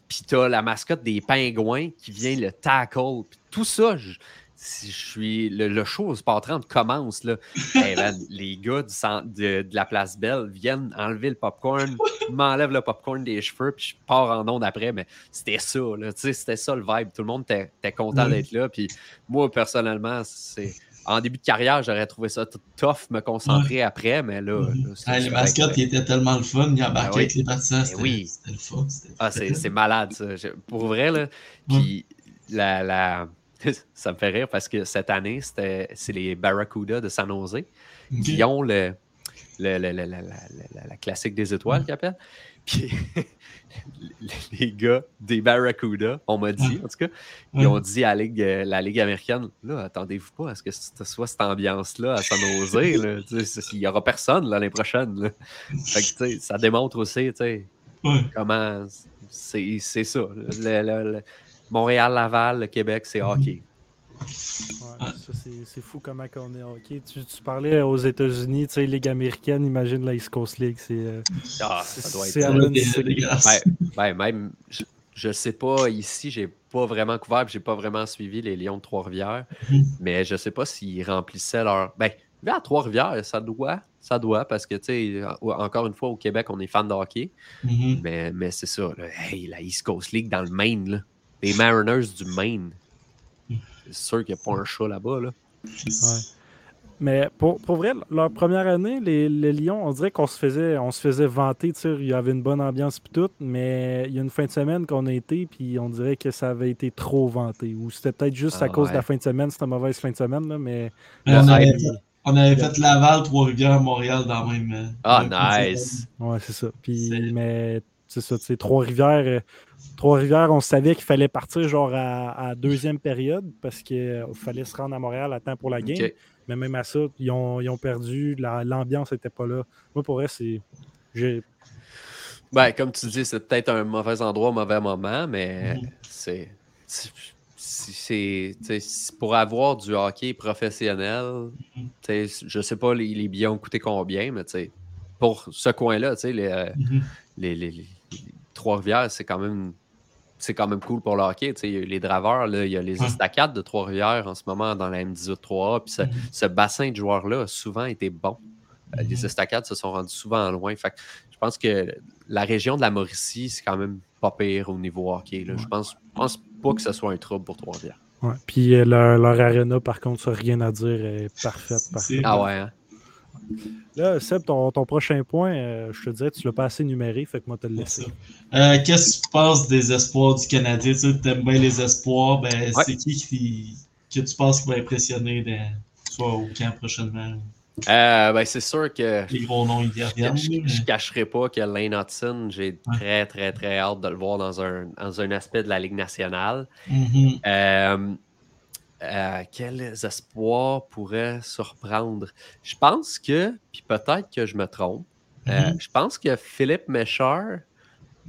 Puis tu la mascotte des Pingouins qui vient le tackle. tout ça, je, je suis le, show au Sport 30 commence là. les gars de, la place Belle viennent enlever le popcorn, m'enlèvent le popcorn des cheveux, puis je pars en onde après. Mais c'était ça, c'était ça le vibe. Tout le monde était content d'être là. Puis moi, personnellement, c'est. En début de carrière, j'aurais trouvé ça tout tough, me concentrer après, mais là. les mascottes, qui étaient tellement le fun, ils embarquaient ben avec les partisans. C'était oui. le fun. Ah, c'est malade, ça. Pour vrai, là. Puis la ça me fait rire parce que cette année, c'est les Barracuda de San Jose qui ont le, la, classique des étoiles qu'ils appellent. Puis les gars des Barracuda, on m'a dit, en tout cas, ils ont dit à la Ligue, la Ligue américaine là, attendez-vous pas à ce que ce soit cette ambiance-là à San Jose. Il n'y aura personne l'année prochaine. ça démontre aussi comment c'est ça. Le Québec, c'est hockey. c'est fou comment on est hockey. Tu, parlais aux États-Unis, tu sais, Ligue américaine, imagine la East Coast League. C'est euh, ah, ça doit être. Ben, ben, même, je, ne sais pas, ici, j'ai pas vraiment couvert, j'ai pas vraiment suivi les Lions de Trois-Rivières, mhm. mais je sais pas s'ils remplissaient leur. Ben, à Trois-Rivières, ça doit, ça doit, parce que, tu sais, encore une fois, au Québec, on est fan de hockey, mhm. mais, mais c'est ça, la East Coast League dans le Maine, là les Mariners du Maine. C'est sûr qu'il n'y a pas un chat là-bas. Là. Mais pour, pour, vrai, leur première année, les, les Lions, on dirait qu'on se faisait on se faisait vanter, il y avait une bonne ambiance et tout, mais il y a une fin de semaine qu'on a été, puis on dirait que ça avait été trop vanté. Ou c'était peut-être juste à ah cause de la fin de semaine, c'était une mauvaise fin de semaine, là, mais. On avait fait Laval, Trois-Rivières, Montréal dans le même. euh, Ah, nice. Ouais, c'est ça. Puis, mais c'est ça, tu sais, Trois-Rivières, euh, Trois-Rivières, on savait qu'il fallait partir genre à, à deuxième période parce qu'il fallait se rendre à Montréal à temps pour la game. Mais même à ça, ils ont, ils ont perdu, la- l'ambiance n'était pas là. Moi, pour vrai, c'est. Ben, comme tu dis, c'est peut-être un mauvais endroit, un mauvais moment, mais Mhm. c'est. c'est- pour avoir du hockey professionnel, Mhm. je sais pas les, les billets ont coûté combien, mais pour ce coin-là, tu sais, les, euh, les, les- les- les Trois-Rivières, c'est quand même c'est quand même cool pour le hockey. il y a les draveurs, là, il y a les Ouais. estacades de Trois-Rivières en ce moment dans la M18-3A. Puis ce, ce bassin de joueurs-là a souvent été bon. Euh, Les Mhm. estacades se sont rendus souvent loin. Fait que je pense que la région de la Mauricie, c'est quand même pas pire au niveau hockey. là. Je Ouais. pense, je pense pas que ce soit un trouble pour Trois-Rivières. ouais. Puis euh, leur, leur arena, par contre, ça, rien à dire, est parfaite. Ah ouais, hein? Là, Seb, ton, ton prochain point, euh, je te dirais, tu l'as pas assez numéré, fait que moi, te le ça. Euh, Qu'est-ce que tu penses des espoirs du Canadien? Tu sais, aimes bien les espoirs. Ben, Ouais. C'est qui qui que tu penses qui va impressionner dans- soit au camp prochainement? Euh, ben, c'est sûr que Les gros noms, ils je, reviennent. mais- cacherai pas que Lane Hudson, j'ai Ouais. très, très, très hâte de le voir dans un, dans un aspect de la Ligue nationale. Mhm. Euh, euh, quels espoirs pourraient surprendre? Je pense que, puis peut-être que je me trompe, euh, Mhm. je pense que Philippe Méchard,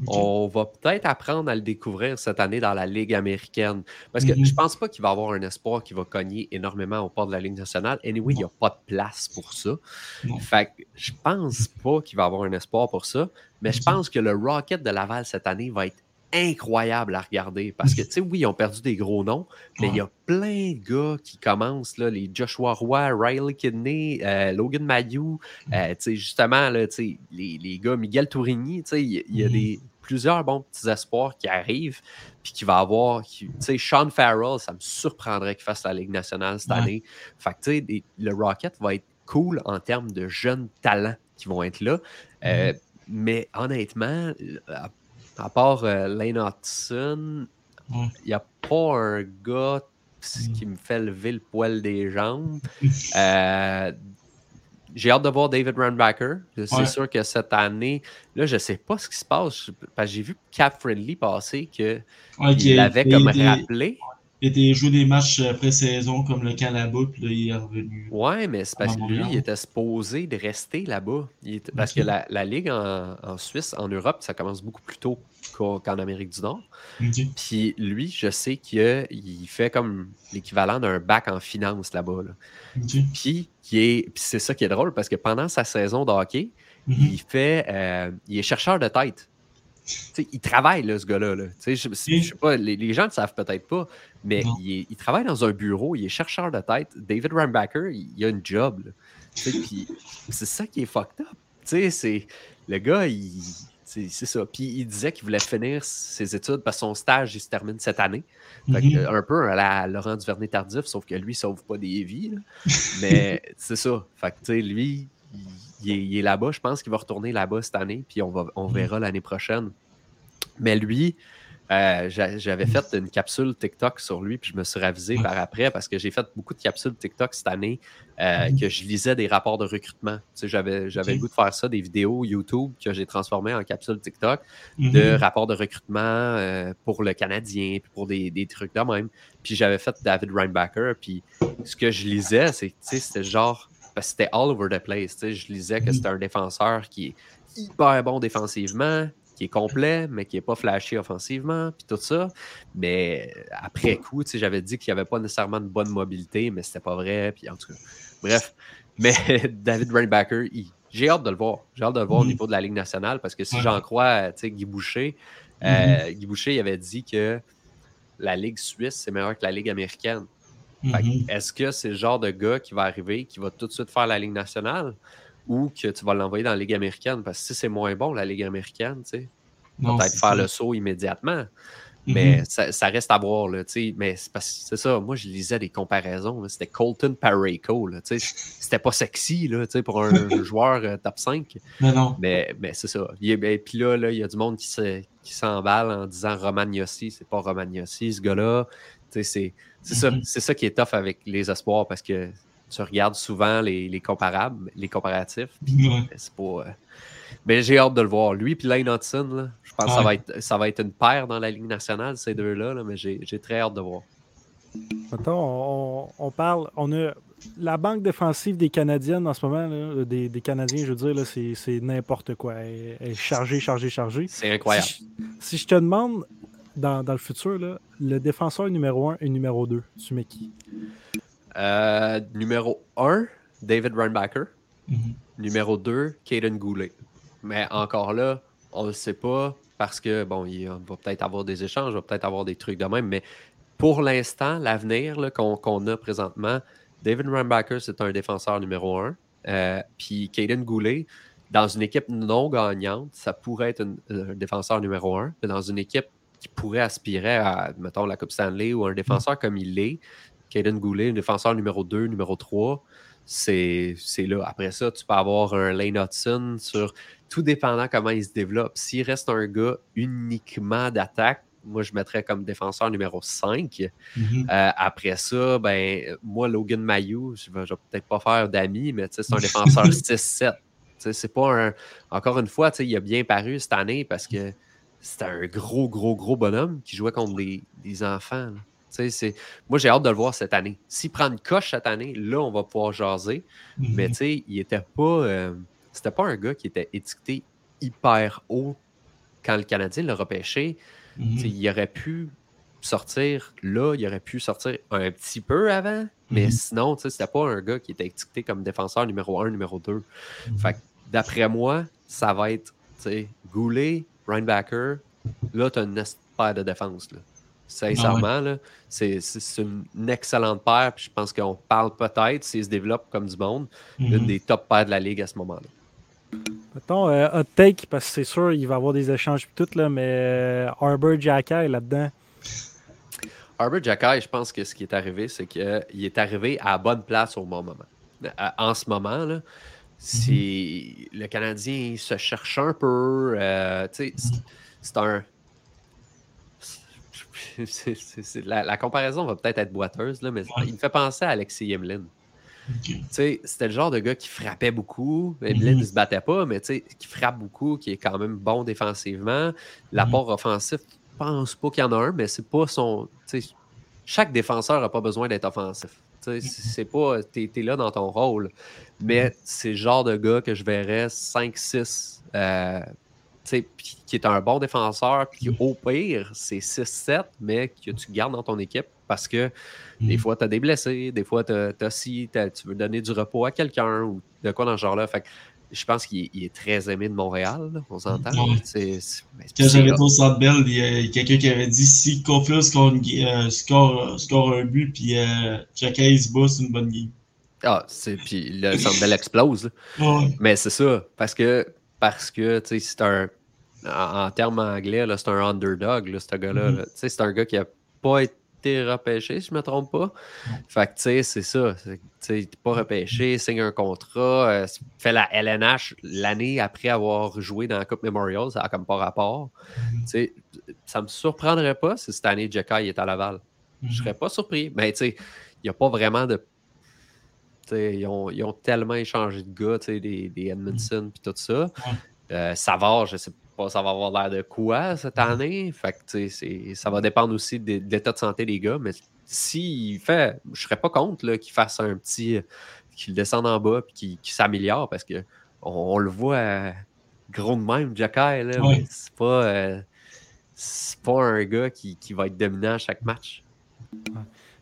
Ok. on va peut-être apprendre à le découvrir cette année dans la Ligue américaine. Parce que Mhm. je pense pas qu'il va avoir un espoir qui va cogner énormément au port de la Ligue nationale. Anyway, il n'y a pas de place pour ça. Non. Fait que je pense pas qu'il va avoir un espoir pour ça. Mais je pense que le Rocket de Laval cette année va être incroyable à regarder. Parce que, tu sais, oui, ils ont perdu des gros noms, mais il y a plein de gars qui commencent, là, les Joshua Roy, Riley Kidney, euh, Logan Mayou, euh, tu sais, justement, là, tu sais, les, les gars, Miguel Tourigny, tu sais, il y, a des, plusieurs bons petits espoirs qui arrivent, puis qui va avoir, tu sais, Sean Farrell, ça me surprendrait qu'il fasse la Ligue nationale cette Ouais. année. Fait que, tu sais, le Rocket va être cool en termes de jeunes talents qui vont être là. Euh, mais honnêtement, à, part euh, Lane Hudson, Ouais. il n'y a pas un gars qui me fait lever le poil des jambes. Euh, j'ai hâte de voir David Runbacker. C'est Ouais. sûr que cette année, là, je sais pas ce qui se passe. Parce que j'ai vu Cap Friendly passer qu'il Ouais, qui- l'avait il comme rappelé. Il était joué des matchs euh, pré-saison comme le camp là-bas, puis là, il est revenu. Ouais, mais c'est parce que lui, il était supposé de rester là-bas. Était- Parce que la, la Ligue en, en Suisse, en Europe, ça commence beaucoup plus tôt qu'en Amérique du Nord. Puis lui, je sais qu'il il fait comme l'équivalent d'un bac en finance là-bas. là. Puis, est, c'est ça qui est drôle parce que pendant sa saison de hockey, Mhm. il fait, euh, il est chercheur de tête. Tu sais, il travaille, là, ce gars-là. là. Je, je sais pas, les, les gens ne le savent peut-être pas, mais il, est- il travaille dans un bureau, il est chercheur de tête. David Rambacker, il, il a une job. c'est ça qui est fucked up. C'est le gars. C'est ça. Puis il disait qu'il voulait finir ses études parce que son stage, il se termine cette année. Fait Mhm. euh, un peu à la Laurent Duvernay tardif, sauf que lui, il sauve pas des vies. là. Mais c'est ça. Fait que, tu sais, lui, il, il est, il est là-bas. Je pense qu'il va retourner là-bas cette année, puis on, va, on Mhm. verra l'année prochaine. Mais lui, euh, j'a- j'avais fait une capsule TikTok sur lui, puis je me suis ravisé par après parce que j'ai fait beaucoup de capsules TikTok cette année euh, Mhm. que je lisais des rapports de recrutement. Tu sais, j'avais j'avais Ok. le goût de faire ça, des vidéos YouTube que j'ai transformées en capsules TikTok de rapports de recrutement euh, pour le Canadien, puis pour des, des trucs de même. Puis j'avais fait David Reinbacker, puis ce que je lisais, c'est tu sais, c'était genre, parce que c'était all over the place. Je lisais que Mhm. c'était un défenseur qui est hyper bon défensivement, qui est complet, mais qui n'est pas flashé offensivement, puis tout ça. Mais après coup, j'avais dit qu'il n'y avait pas nécessairement de bonne mobilité, mais c'était pas vrai. Puis en tout cas, bref. Mais David Rainbacker, j'ai hâte de le voir. J'ai hâte de le voir au Mhm. niveau de la Ligue nationale parce que si j'en crois, Guy Boucher, euh, Guy Boucher il avait dit que la Ligue suisse, c'est meilleur que la Ligue américaine. Mhm. Est-ce que c'est le genre de gars qui va arriver, qui va tout de suite faire la Ligue nationale ou que tu vas l'envoyer dans la Ligue américaine? Parce que si c'est moins bon, la Ligue américaine, tu sais, Non, peut-être faire ça. le saut immédiatement. Mhm. Mais ça, ça reste à voir, là, tu sais. Mais c'est parce que c'est ça, moi, je lisais des comparaisons. là. C'était Colton Parayko, là, tu sais. C'était pas sexy, là, tu sais, pour un joueur euh, top 5. Mais non. Mais, mais c'est ça. Et puis là, là, il y a du monde qui se- qui s'emballe en disant Romagnosi, c'est pas Romagnosi, ce gars-là. Tu sais, c'est c'est ça, Mhm. c'est ça qui est tough avec les espoirs parce que tu regardes souvent les, les comparables, les comparatifs. Ouais. C'est pas. euh, Mais j'ai hâte de le voir. Lui et Lane Hudson, là, je pense que ça va, être, ça va être une paire dans la Ligue nationale, ces deux-là, là, mais j'ai j'ai très hâte de voir. Mettons, on, on parle, on a la banque défensive des Canadiennes en ce moment, là, des, des Canadiens, je veux dire, c'est, c'est n'importe quoi. Elle, elle est chargée, chargée, chargée. C'est incroyable. Si je te demande dans, dans le futur, là, le défenseur numéro 1 et numéro 2, tu mets qui? Euh, numéro 1, David Reinbacher. Mhm. Numéro 2, Caden Goulet. Mais encore là, on ne le sait pas parce que, bon, il on va peut-être avoir des échanges, il va peut-être avoir des trucs de même, mais pour l'instant, l'avenir qu'on a présentement, David Reinbacher, c'est un défenseur numéro 1. puis Caden Goulet, dans une équipe non gagnante, ça pourrait être une- un défenseur numéro 1. Mais dans une équipe qui pourrait aspirer à, mettons, la Coupe Stanley ou un défenseur comme il l'est, Caden Goulet, un défenseur numéro 2, numéro 3, c'est là. Après ça, tu peux avoir un Lane Hudson sur tout dépendant comment il se développe. S'il reste un gars uniquement d'attaque, moi, je mettrais comme défenseur numéro 5. Mhm. Euh, après ça, ben, moi, Logan Mayou, je vais, je vais peut-être pas faire d'amis, mais c'est un défenseur 6-7. Tu sais, C'est pas un. Encore une fois, il a bien paru cette année parce que c'était un gros, gros, gros bonhomme qui jouait contre des, des enfants. c'est- Moi, j'ai hâte de le voir cette année. S'il prend une coche cette année, là, on va pouvoir jaser. Mhm. Mais tu sais, il était pas. euh, C'était pas un gars qui était étiqueté hyper haut quand le Canadien l'a repêché. Mhm. Il aurait pu sortir là, il aurait pu sortir un petit peu avant, mais Mhm. sinon, tu sais, c'était pas un gars qui était étiqueté comme défenseur numéro 1, numéro 2. Mhm. Fait que, d'après moi, ça va être tu sais, Goulet, Reinbacker. Là, tu as une paire de défense. Là. Sincèrement, là, c'est une excellente paire. Puis je pense qu'on parle peut-être, s'il se développe comme du monde, Mhm. une des top paires de la ligue à ce moment-là. Mettons, euh, hot take, parce que c'est sûr, il va y avoir des échanges et tout, là, mais euh, Arbor Jacky là-dedans. Arbor Jacky, je pense que ce qui est arrivé, c'est qu'il est arrivé à la bonne place au bon moment. À- En ce moment, là, si le Canadien se cherche un peu, euh, sais, c'est- c'est un. c'est- c'est- c'est- la, la comparaison va peut-être être boiteuse, là, mais Ouais. il me fait penser à Alexis Yemlin. C'était le genre de gars qui frappait beaucoup. Mhm. ne se battait pas, mais qui frappe beaucoup, qui est quand même bon défensivement. L'apport offensif, je pense pas qu'il y en a un, mais c'est pas son. chaque défenseur n'a pas besoin d'être offensif. C'est pas. T'es es là dans ton rôle. Mais c'est le genre de gars que je verrais 5-6. euh, tu sais, puis qui est un bon défenseur, puis au pire, c'est 6-7, mais que tu gardes dans ton équipe parce que des Mhm. fois, tu as des blessés, des fois, tu as, si tu veux donner du repos à quelqu'un ou de quoi dans ce genre-là. Fait que je pense qu'il est, très aimé de Montréal, là, on s'entend. Ouais. C'est- c'est- mais Quand j'avais au Centre Bell, il y a quelqu'un qui avait dit si Caulfield score, euh, score, score un but, puis euh, il se bat, c'est une bonne game. Ah, c'est- puis le Centre Bell explose. Ouais. Mais c'est ça, parce que, parce que tu sais, c'est un. En, en termes anglais, là, c'est un underdog, là, ce gars-là. Mhm. sais, C'est un gars qui a pas été repêché, si je ne me trompe pas. Fait que, tu sais, c'est ça. Tu est pas repêché, signe un contrat, euh, fait la LNH l'année après avoir joué dans la Coupe Memorial, ça a comme pas rapport. Tu sais, ça me surprendrait pas si cette année, Jekai est à Laval. Je serais pas surpris. Mais tu sais, il n'y a pas vraiment de. tu sais, Ils ont, ils ont tellement échangé de gars, tu sais, des, des Edmondson puis tout ça. Euh, Savard, je sais pas, ça va avoir l'air de quoi cette année. Fait que, ça va dépendre aussi de, de l'état de santé des gars. Mais s'il fait, je serais pas contre là, qu'il fasse un petit. qu'il descende en bas puis qu'il s'améliore parce que on, on le voit euh, gros de même, Jacky, c'est pas. euh, c'est pas un gars qui, qui va être dominant à chaque match.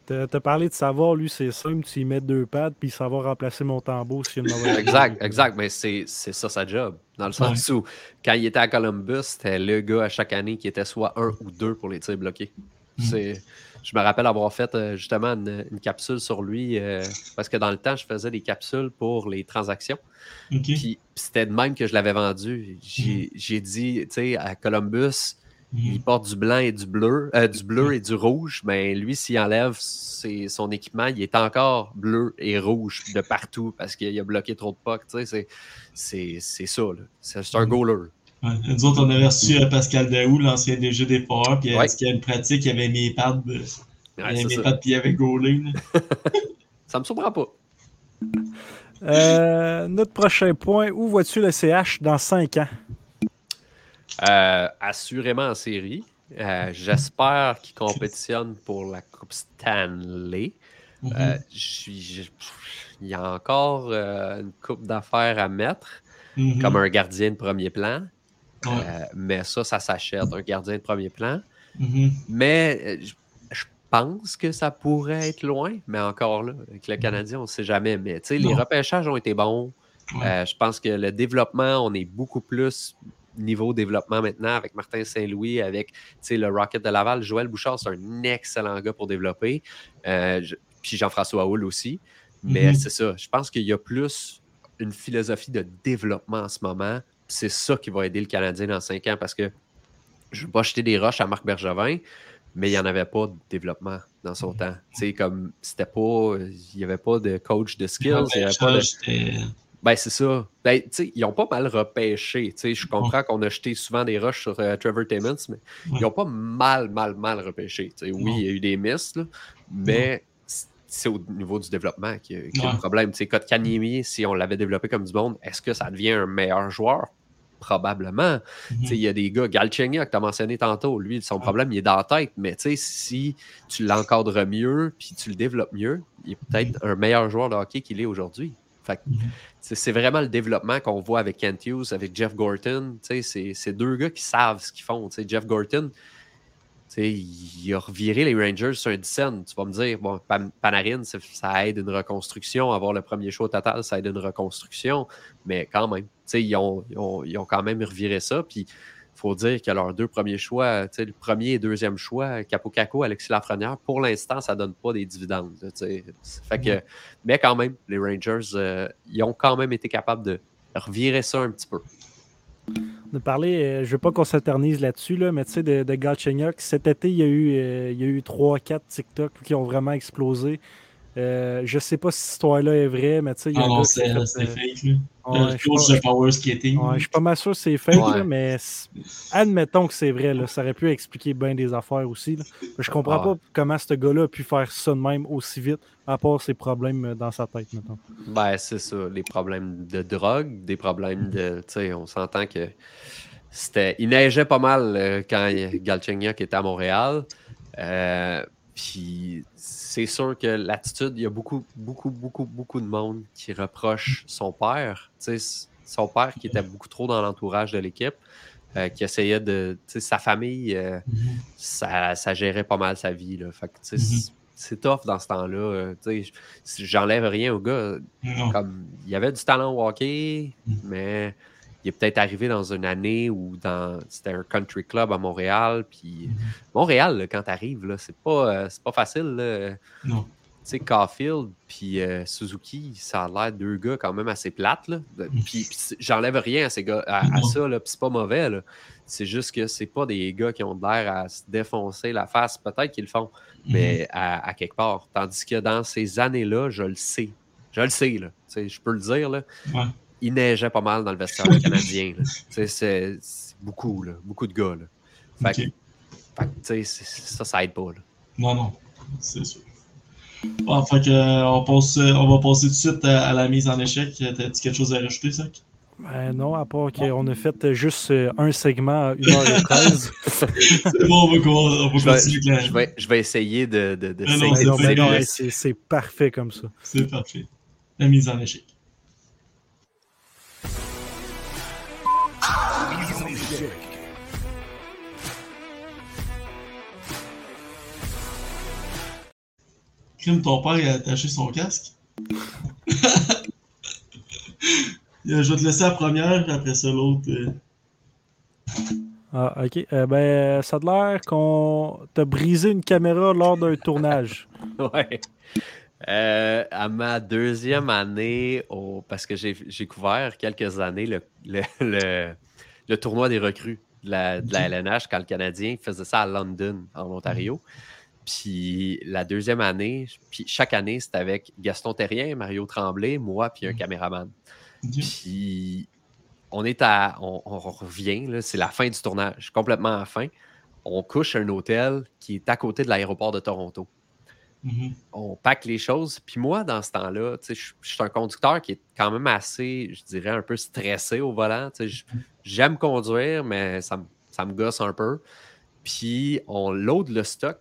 T'as t'as parlé de savoir, lui, c'est simple, tu y mets deux pads, puis ça va remplacer mon tambour s'il y a une mauvaise. Exact, exact. Mais c'est ça sa job. Dans le sens où, quand il était à Columbus, c'était le gars à chaque année qui était soit un ou deux pour les tirs bloqués. Mm. C'est- Je me rappelle avoir fait euh, justement une, une capsule sur lui euh, parce que dans le temps, je faisais des capsules pour les transactions. Puis c'était de même que je l'avais vendu. J'ai j'ai dit, tu sais, à Columbus, il Mhm. porte du blanc et du bleu, euh, du bleu et du rouge. Mais lui, s'il enlève ses- son équipement, il est encore bleu et rouge de partout parce qu'il a bloqué trop de pucks. Tu sais, c'est- c'est c'est ça. là. C'est un Mhm. goaler. Ouais. Nous autres, on avait reçu euh, Pascal Daou, l'ancien DG des Foreurs, puis il a Ouais. dit qu'il y a une pratique, il avait mis les pads, euh, il avait c'est mis les ça. pads, puis il avait là. Ça me surprend pas. Euh, notre prochain point, où vois-tu le CH dans 5 ans? Euh, assurément en série. Euh, j'espère qu'il compétitionne pour la Coupe Stanley. Mhm. Euh, je- il y a encore une coupe d'affaires à mettre, Mhm. comme un gardien de premier plan. Ouais. Mais ça, ça s'achète, un gardien de premier plan. Mhm. Mais je, pense que ça pourrait être loin, mais encore là, avec le Canadien, on ne sait jamais. Mais les repêchages ont été bons. Ouais. Je pense que le développement, on est beaucoup plus niveau développement maintenant avec Martin Saint-Louis, avec le Rocket de Laval. Joël Bouchard, c'est un excellent gars pour développer. Euh, je- puis Jean-François Houle aussi. Mais Mhm. c'est ça. Je pense qu'il y a plus une philosophie de développement en ce moment. C'est ça qui va aider le Canadien dans cinq ans parce que je ne veux pas jeter des roches à Marc Bergevin, mais il n'y en avait pas de développement dans son temps. Tu sais, comme c'était pas. Il n'y avait pas de coach de skills. il y avait pas de- ben, c'est ça. Ben, tu sais, ils ont pas mal repêché. Tu sais, je comprends qu'on a jeté souvent des rushs sur euh, Trevor Timmons, mais Ouais. ils ont pas mal, mal, mal repêché. Tu sais, oui, il y a eu des misses, là, mais c'est au niveau du développement qu'il y a, qu'il y a le problème. Tu sais, Kotkaniemi, si on l'avait développé comme du monde, est-ce que ça devient un meilleur joueur? Probablement. Mhm. Il y a des gars, Galchenyuk, que tu as mentionné tantôt, lui, son problème, il est dans la tête. Mais si tu l'encadres mieux puis tu le développes mieux, il est peut-être un meilleur joueur de hockey qu'il est aujourd'hui. Mhm. c'est vraiment le développement qu'on voit avec Kent Hughes, avec Jeff Gorton. C'est deux gars qui savent ce qu'ils font. Jeff Gorton, il a reviré les Rangers sur un 10 cents. Tu vas me dire, bon, Pan- Panarin, ça, aide une reconstruction. Avoir le premier au total, ça aide une reconstruction. Mais quand même, ils ont, ils, ont, ils ont quand même reviré ça. Puis faut dire que leurs deux premiers choix, sais, le premier et deuxième choix, Capo Caco, Alexis Lafrenière, pour l'instant, ça donne pas des dividendes. Fait que, mais quand même, les Rangers, euh, ils ont quand même été capables de revirer ça un petit peu. de parler, euh, je ne veux pas qu'on s'éternise là-dessus, là, mais tu sais, de, de Galchenyuk, cet été, il y a eu, euh, il y a eu 3-4 TikTok qui ont vraiment explosé. Euh, je sais pas si cette histoire-là est vraie, mais tu sais, il y a Ah non, c'était euh, fake. Là. ouais, je pas- de power skating. ouais, je suis pas mal sûr que c'est fake, Ouais. là, mais admettons que c'est vrai. Là, ça aurait pu expliquer bien des affaires aussi. là. Je comprends pas comment ce gars-là a pu faire ça de même aussi vite, à part ses problèmes euh, dans sa tête, mettons. Ben, c'est ça, les problèmes de drogue, des problèmes de. Tu sais, on s'entend que c'était. Il neigeait pas mal euh, quand Galchenyuk était à Montréal. Euh, Puis c'est sûr que l'attitude, il y a beaucoup, beaucoup, beaucoup, beaucoup de monde qui reproche son père. Son père qui était beaucoup trop dans l'entourage de l'équipe, euh, qui essayait de. Sa famille, euh, Mhm. ça, ça gérait pas mal sa vie. Là. Fait que, Mhm. c'est- tough dans ce temps-là. euh, J'enlève rien au gars. Comme, il y avait du talent au hockey, Mm. mais il est peut-être arrivé dans une année où dans, c'était un country club à Montréal. Puis. Montréal, là, quand tu arrives, c'est pas, euh, pas facile. là. Non. Tu sais, Caulfield puis euh, Suzuki, ça a l'air deux gars quand même assez plates. Là. Puis, j'enlève rien à, ces gars, à, ça, là, puis c'est pas mauvais. C'est juste que c'est pas des gars qui ont l'air à se défoncer la face. Peut-être qu'ils le font, Mhm. mais à, à quelque part. Tandis que dans ces années-là, je le sais. Je le sais, là. Tu sais, je peux le dire, là. Ouais. Il neigeait pas mal dans le vestiaire canadien. C'est beaucoup, là. Beaucoup de gars. Là. Fait, ça, ça aide pas. Là. Non, non, c'est sûr. Bon, fait que, euh, on, passe, euh, on va passer tout de suite à, à la mise en échec. T'as-tu quelque chose à rajouter, ça? Ben non, à part qu'on a fait euh, juste euh, un segment à 1h13. C'est bon, on va, on va Je vais, continuer je vais- je vais essayer de, de, de c'est parfait comme ça. C'est parfait. La mise en échec. Crime, ton père il a attaché son casque. Je vais te laisser la première, puis après ça l'autre. euh. Ah, ok. Euh, ben, ça a l'air qu'on t'a brisé une caméra lors d'un tournage. Ouais. Euh, à ma deuxième année, au- parce que j'ai j'ai couvert quelques années le, le, le- le tournoi des recrues de la, de la LNH quand le Canadien faisait ça à London, en Ontario. Puis la deuxième année, puis chaque année, c'était avec Gaston Terrien, Mario Tremblay, moi, puis un Mhm. caméraman. Puis on est à. On, on revient, là, c'est la fin du tournage, complètement à la fin. On couche à un hôtel qui est à côté de l'aéroport de Toronto. Mhm. on pack les choses. Puis moi, dans ce temps-là, je suis un conducteur qui est quand même assez, je dirais, un peu stressé au volant. J- J'aime conduire, mais ça, me- ça me gosse un peu. Puis on load le stock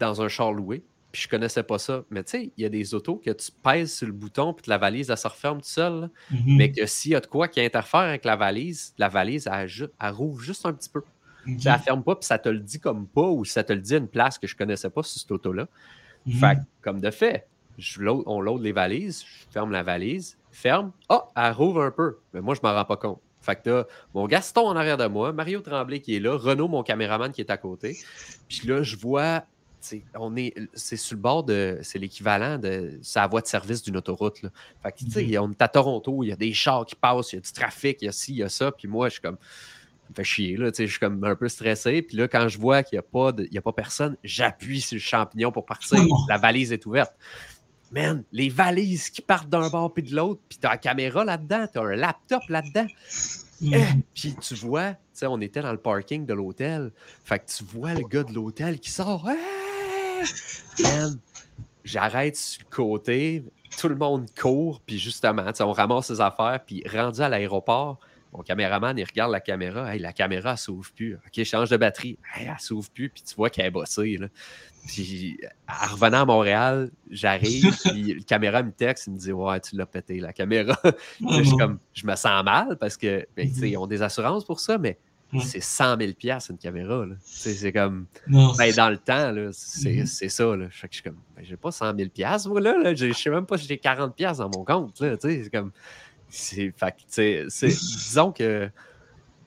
dans un char loué. Puis je connaissais pas ça. Mais tu sais, il y a des autos que tu pèses sur le bouton, puis la valise, elle se referme toute seule. là. Mhm. Mais que s'il y a de quoi qui interfère avec la valise, la valise, elle, elle rouvre juste un petit peu. Ok. Tu sais, Elle ferme pas, puis ça te le dit comme pas, ou ça te le dit à une place que je connaissais pas sur cette auto-là. Mhm. Fait que, comme de fait, je load- on load les valises, je ferme la valise, ferme, ah, elle rouvre un peu. Mais moi, je m'en rends pas compte. Fait que t'as mon Gaston en arrière de moi, Mario Tremblay qui est là, Renaud, mon caméraman qui est à côté. Puis là, je vois, on est, c'est sur le bord de, c'est l'équivalent de sa voie de service d'une autoroute. Là. Fait que, tu sais, Mhm. on est à Toronto, il y a des chars qui passent, il y a du trafic, il y a ci, il y a ça. Puis moi, je suis comme, ça me fait chier, là, tu sais, je suis comme un peu stressé. Puis là, quand je vois qu'il n'y a, pas de- il y a pas personne, j'appuie sur le champignon pour partir. Oh. La valise est ouverte. Man, les valises qui partent d'un bord puis de l'autre, puis t'as la caméra là-dedans, t'as un laptop là-dedans. Mhm. Eh, Puis tu vois, tu sais, on était dans le parking de l'hôtel. Fait que tu vois le gars de l'hôtel qui sort. Eh! Man, j'arrête sur le côté, tout le monde court, puis justement, on ramasse ses affaires, puis rendu à l'aéroport, mon caméraman, il regarde la caméra. Hey, la caméra, elle s'ouvre plus. OK, change de batterie. Hey, elle s'ouvre plus, puis tu vois qu'elle est bossée. Là. Puis, en revenant à Montréal, j'arrive, puis le caméra me texte, il me dit Ouais, tu l'as pété, la caméra. Là, je, comme, je me sens mal parce que, ben, ils ont des assurances pour ça, mais Ouais. c'est 100 000 une caméra. C'est comme, Non, ben, dans le temps, c'est Mhm. c'est ça. Là. Fait que je suis comme, ben, j'ai pas 100 000 moi, là. là. Je sais même pas si j'ai 40 dans mon compte. C'est comme, fait que, disons que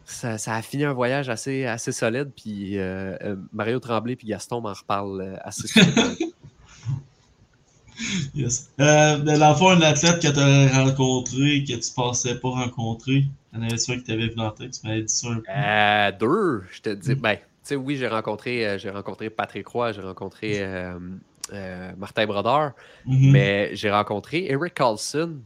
ça, ça a fini un voyage assez, assez solide. Puis euh, euh, Mario Tremblay puis Gaston m'en reparlent euh, assez souvent. Yes. Euh, mais dans le fond, un athlète que tu as rencontré, que tu pensais pas rencontrer, t'en avais sûr que tu avais vu dans la tête, tu m'avais dit ça un peu. Euh, deux, je te dis. Mm. Ben, tu sais, oui, j'ai rencontré, euh, j'ai rencontré Patrick Roy, j'ai rencontré euh, euh, Martin Brodeur, Mhm. mais j'ai rencontré Eric Carlson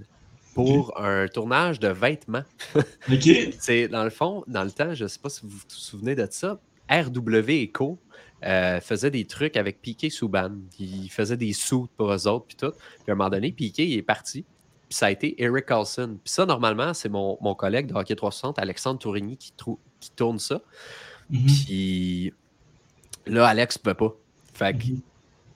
pour un tournage de vêtements. Ok. C'est dans le fond, dans le temps, je ne sais pas si vous vous souvenez de ça, RW Eco euh, faisait des trucs avec Piqué Souban. Il faisait des sous pour eux autres, puis tout. Puis à un moment donné, Piqué il est parti. Puis ça a été Eric Carlson. Puis ça, normalement, c'est mon, mon collègue de Hockey 360, Alexandre Tourigny, qui, qui tourne ça. Mhm. Puis là, Alex ne peut pas. Fait que Mhm.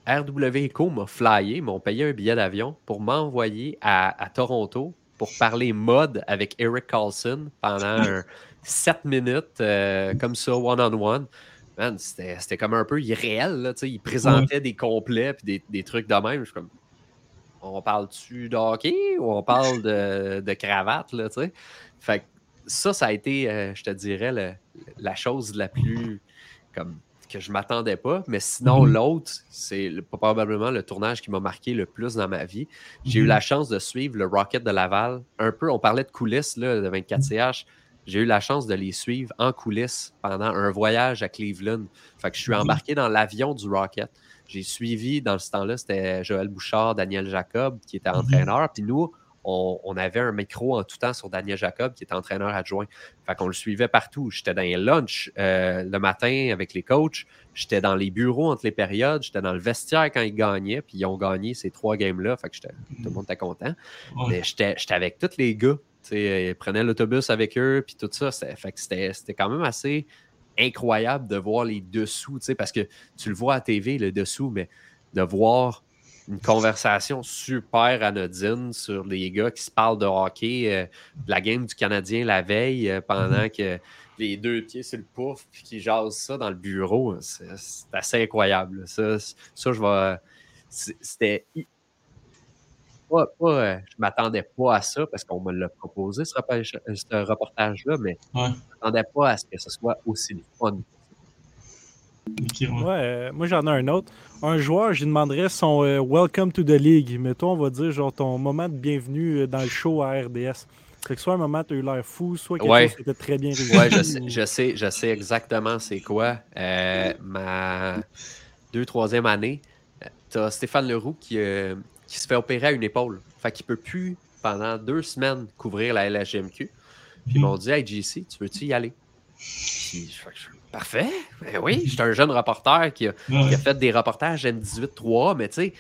RW Eco m'a flyé, m'ont payé un billet d'avion pour m'envoyer à, à Toronto pour parler mode avec Eric Carlson pendant 7 minutes, euh, comme ça, one-on-one. Man, c'était c'était comme un peu irréel. Là, il présentait des complets puis des, des trucs de même. Je suis comme, on parle-tu de hockey ou on parle de, de cravate? Là, tu sais? Fait que ça, ça a été, euh, je te dirais, le- la chose la plus comme que je m'attendais pas. Mais sinon, Mhm. l'autre, c'est le- probablement le tournage qui m'a marqué le plus dans ma vie. J'ai eu Mhm. la chance de suivre le Rocket de Laval. Un peu, on parlait de coulisses là, de 24CH. J'ai eu la chance de les suivre en coulisses pendant un voyage à Cleveland. Fait que je suis Mhm. embarqué dans l'avion du Rocket. J'ai suivi, dans ce temps-là, c'était Joël Bouchard, Daniel Jacob, qui était Mhm. entraîneur. Puis nous, on, on avait un micro en tout temps sur Daniel Jacob, qui était entraîneur adjoint. Fait qu'on le suivait partout. J'étais dans les lunchs euh, le matin avec les coachs. J'étais dans les bureaux entre les périodes. J'étais dans le vestiaire quand ils gagnaient. Puis ils ont gagné ces trois games-là. Fait que tout le monde était content. Ouais. Mais j'étais avec tous les gars. Ils prenaient l'autobus avec eux, puis tout ça. Fait que c'était quand même assez incroyable de voir les dessous, tu sais, parce que tu le vois à TV, le dessous, mais de voir une conversation super anodine sur les gars qui se parlent de hockey, euh, de la game du Canadien la veille, euh, pendant que les deux pieds sur le pouf, puis qui jasent ça dans le bureau. C'est assez incroyable. Ça, ça je vais. C'était. Pas, pas, euh, je m'attendais pas à ça parce qu'on me l'a proposé, ce, reportage-là, mais Ouais. je m'attendais pas à ce que ce soit aussi fun. Ok, ouais. Ouais, euh, moi j'en ai un autre. Un joueur, je lui demanderais son euh, Welcome to the League. Mais toi, on va dire genre ton moment de bienvenue dans le show à RDS. Fait que soit un moment tu as eu l'air fou, soit quelque Ouais. chose qui était très bien réussi. Ouais, je sais, je sais, je sais exactement c'est quoi. Euh, ma deux, troisième année, euh, t'as Stéphane Leroux qui, euh, qui se fait opérer à une épaule. Fait qu'il peut plus, pendant deux semaines, couvrir la LHGMQ. Puis ils Mhm. m'ont dit Hey JC, tu veux-tu y aller? Puis je fais, parfait. Ben oui, j'étais un jeune reporter qui a, Ouais. qui a fait des reportages M18-3, mais tu sais,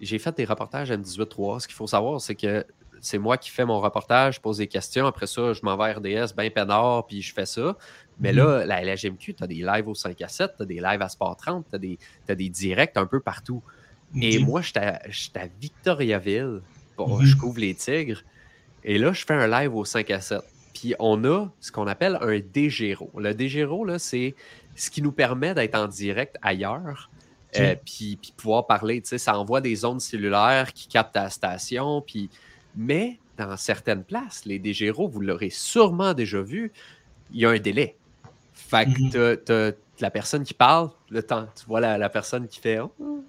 j'ai fait des reportages M18-3. Ce qu'il faut savoir, c'est que c'est moi qui fais mon reportage, je pose des questions. Après ça, je m'en vais à RDS, ben peinard, puis je fais ça. Mais Mhm. là, la LGMQ, tu as des lives au 5 à 7, tu as des lives à Sport 30, tu as, des des directs un peu partout. Et moi, j'étais à, Victoriaville. Bon, Mhm. Je couvre les Tigres. Et là, je fais un live au 5 à 7. Puis on a ce qu'on appelle un DGRO. Le DGRO, là, c'est ce qui nous permet d'être en direct ailleurs. Euh, puis, puis pouvoir parler, tu sais, ça envoie des ondes cellulaires qui captent la station. Puis... Mais dans certaines places, les DGRO, vous l'aurez sûrement déjà vu, il y a un délai. Fait que Mhm. t'as- t'as la personne qui parle, le temps, tu vois la, la personne qui fait Oh.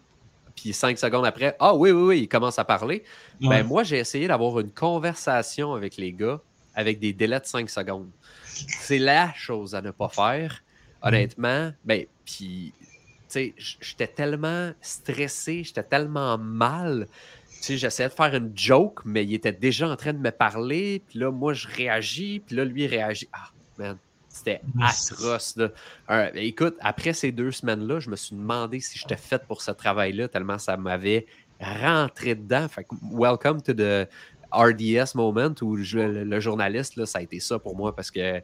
Puis cinq secondes après, ah oui, oui, oui, il commence à parler. Ouais. Ben, moi, j'ai essayé d'avoir une conversation avec les gars avec des délais de 5 secondes. C'est la chose à ne pas faire. Honnêtement, ben, puis, tu sais, j'étais tellement stressé, j'étais tellement mal. Tu sais, j'essayais de faire une joke, mais il était déjà en train de me parler. Puis là, moi, je réagis. Puis là, lui, il réagit. Ah, man, c'était atroce. Là. Euh, écoute, après ces deux semaines-là, je me suis demandé si j'étais fait pour ce travail-là, tellement ça m'avait rentré dedans. Fait que, welcome to the RDS moment où je- le, le journaliste, là, ça a été ça pour moi parce que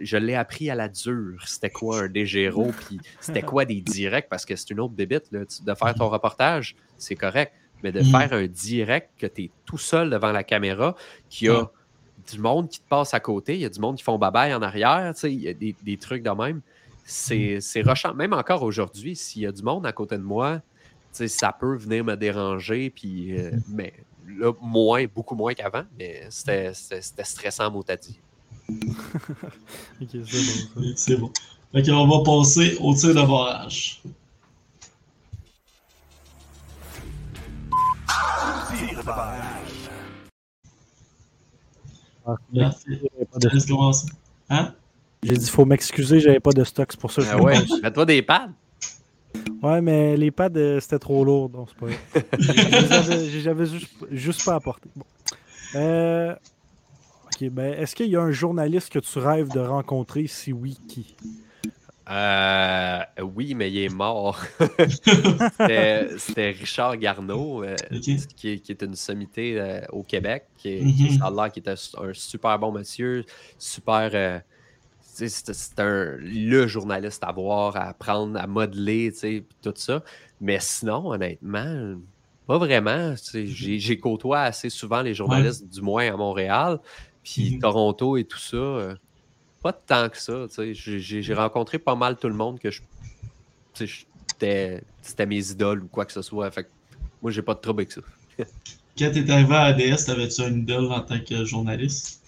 je l'ai appris à la dure. C'était quoi un DGRO, puis c'était quoi des directs, parce que c'est une autre. Là. Tu- De faire ton reportage, c'est correct. Mais de Mhm. faire un direct que tu es tout seul devant la caméra, qu'il y a. du monde qui te passe à côté, il y a du monde qui font babaille en arrière, tu sais, il y a des, des trucs de même. C'est c'est rushant. Même encore aujourd'hui, s'il y a du monde à côté de moi, tu sais, ça peut venir me déranger, puis, euh, mais là, moins, beaucoup moins qu'avant, mais c'était stressant, mot à dit. Ok, c'est bon, ça. C'est bon. Fait qu'on va passer au tir de barrage. Pas de- commencer. Hein? J'ai dit, faut m'excuser, j'avais pas de stock, c'est pour ça que je Ah ouais, mets-toi des pads. Ouais, mais les pads, euh, c'était trop lourd, donc c'est pas grave. Je les avais- je les avais juste, juste pas apportés. Bon. Euh, Ok, ben, est-ce qu'il y a un journaliste que tu rêves de rencontrer? Si oui, qui? Euh, oui, mais il est mort. C'était Richard Garneau, euh, qui, est, qui est une sommité euh, au Québec, qui, est, Mhm. qui, ça a l'air qui était un super bon monsieur, super. euh, c'est un le journaliste à voir, à apprendre, à modeler, tout ça. Mais sinon, honnêtement, pas vraiment. J'ai côtoie assez souvent les journalistes, du moins à Montréal, puis Mhm. Toronto et tout ça. Pas tant que ça. tu. J'ai- rencontré pas mal tout le monde que je. tu C'était mes idoles ou quoi que ce soit. Fait que moi, j'ai pas de trouble avec ça. Quand t'es arrivé à ADS, t'avais-tu une idole en tant que journaliste?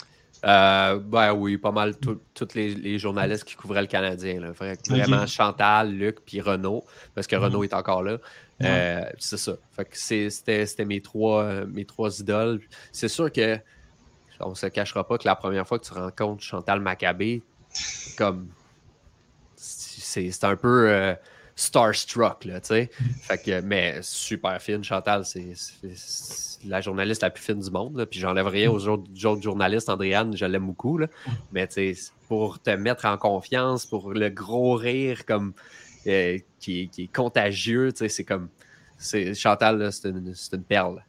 Euh, ben oui, pas mal tous les, les journalistes qui couvraient le Canadien. Là. Vraiment Chantal, Luc, puis Renaud, parce que Renaud est encore là. Euh, c'est ça. C'était mes trois, euh, mes trois idoles. C'est sûr que on se cachera pas que la première fois que tu rencontres Chantal Maccabé, comme c'est un peu euh, starstruck, là, tu sais. Mais super fine, Chantal, c'est la journaliste la plus fine du monde. Puis j'enlève rien aux autres, journalistes. Andréane, je l'aime beaucoup, là. Mais tu pour te mettre en confiance, pour le gros rire comme euh, qui, qui est contagieux, c'est comme. Chantal, c'est une, c'est une perle.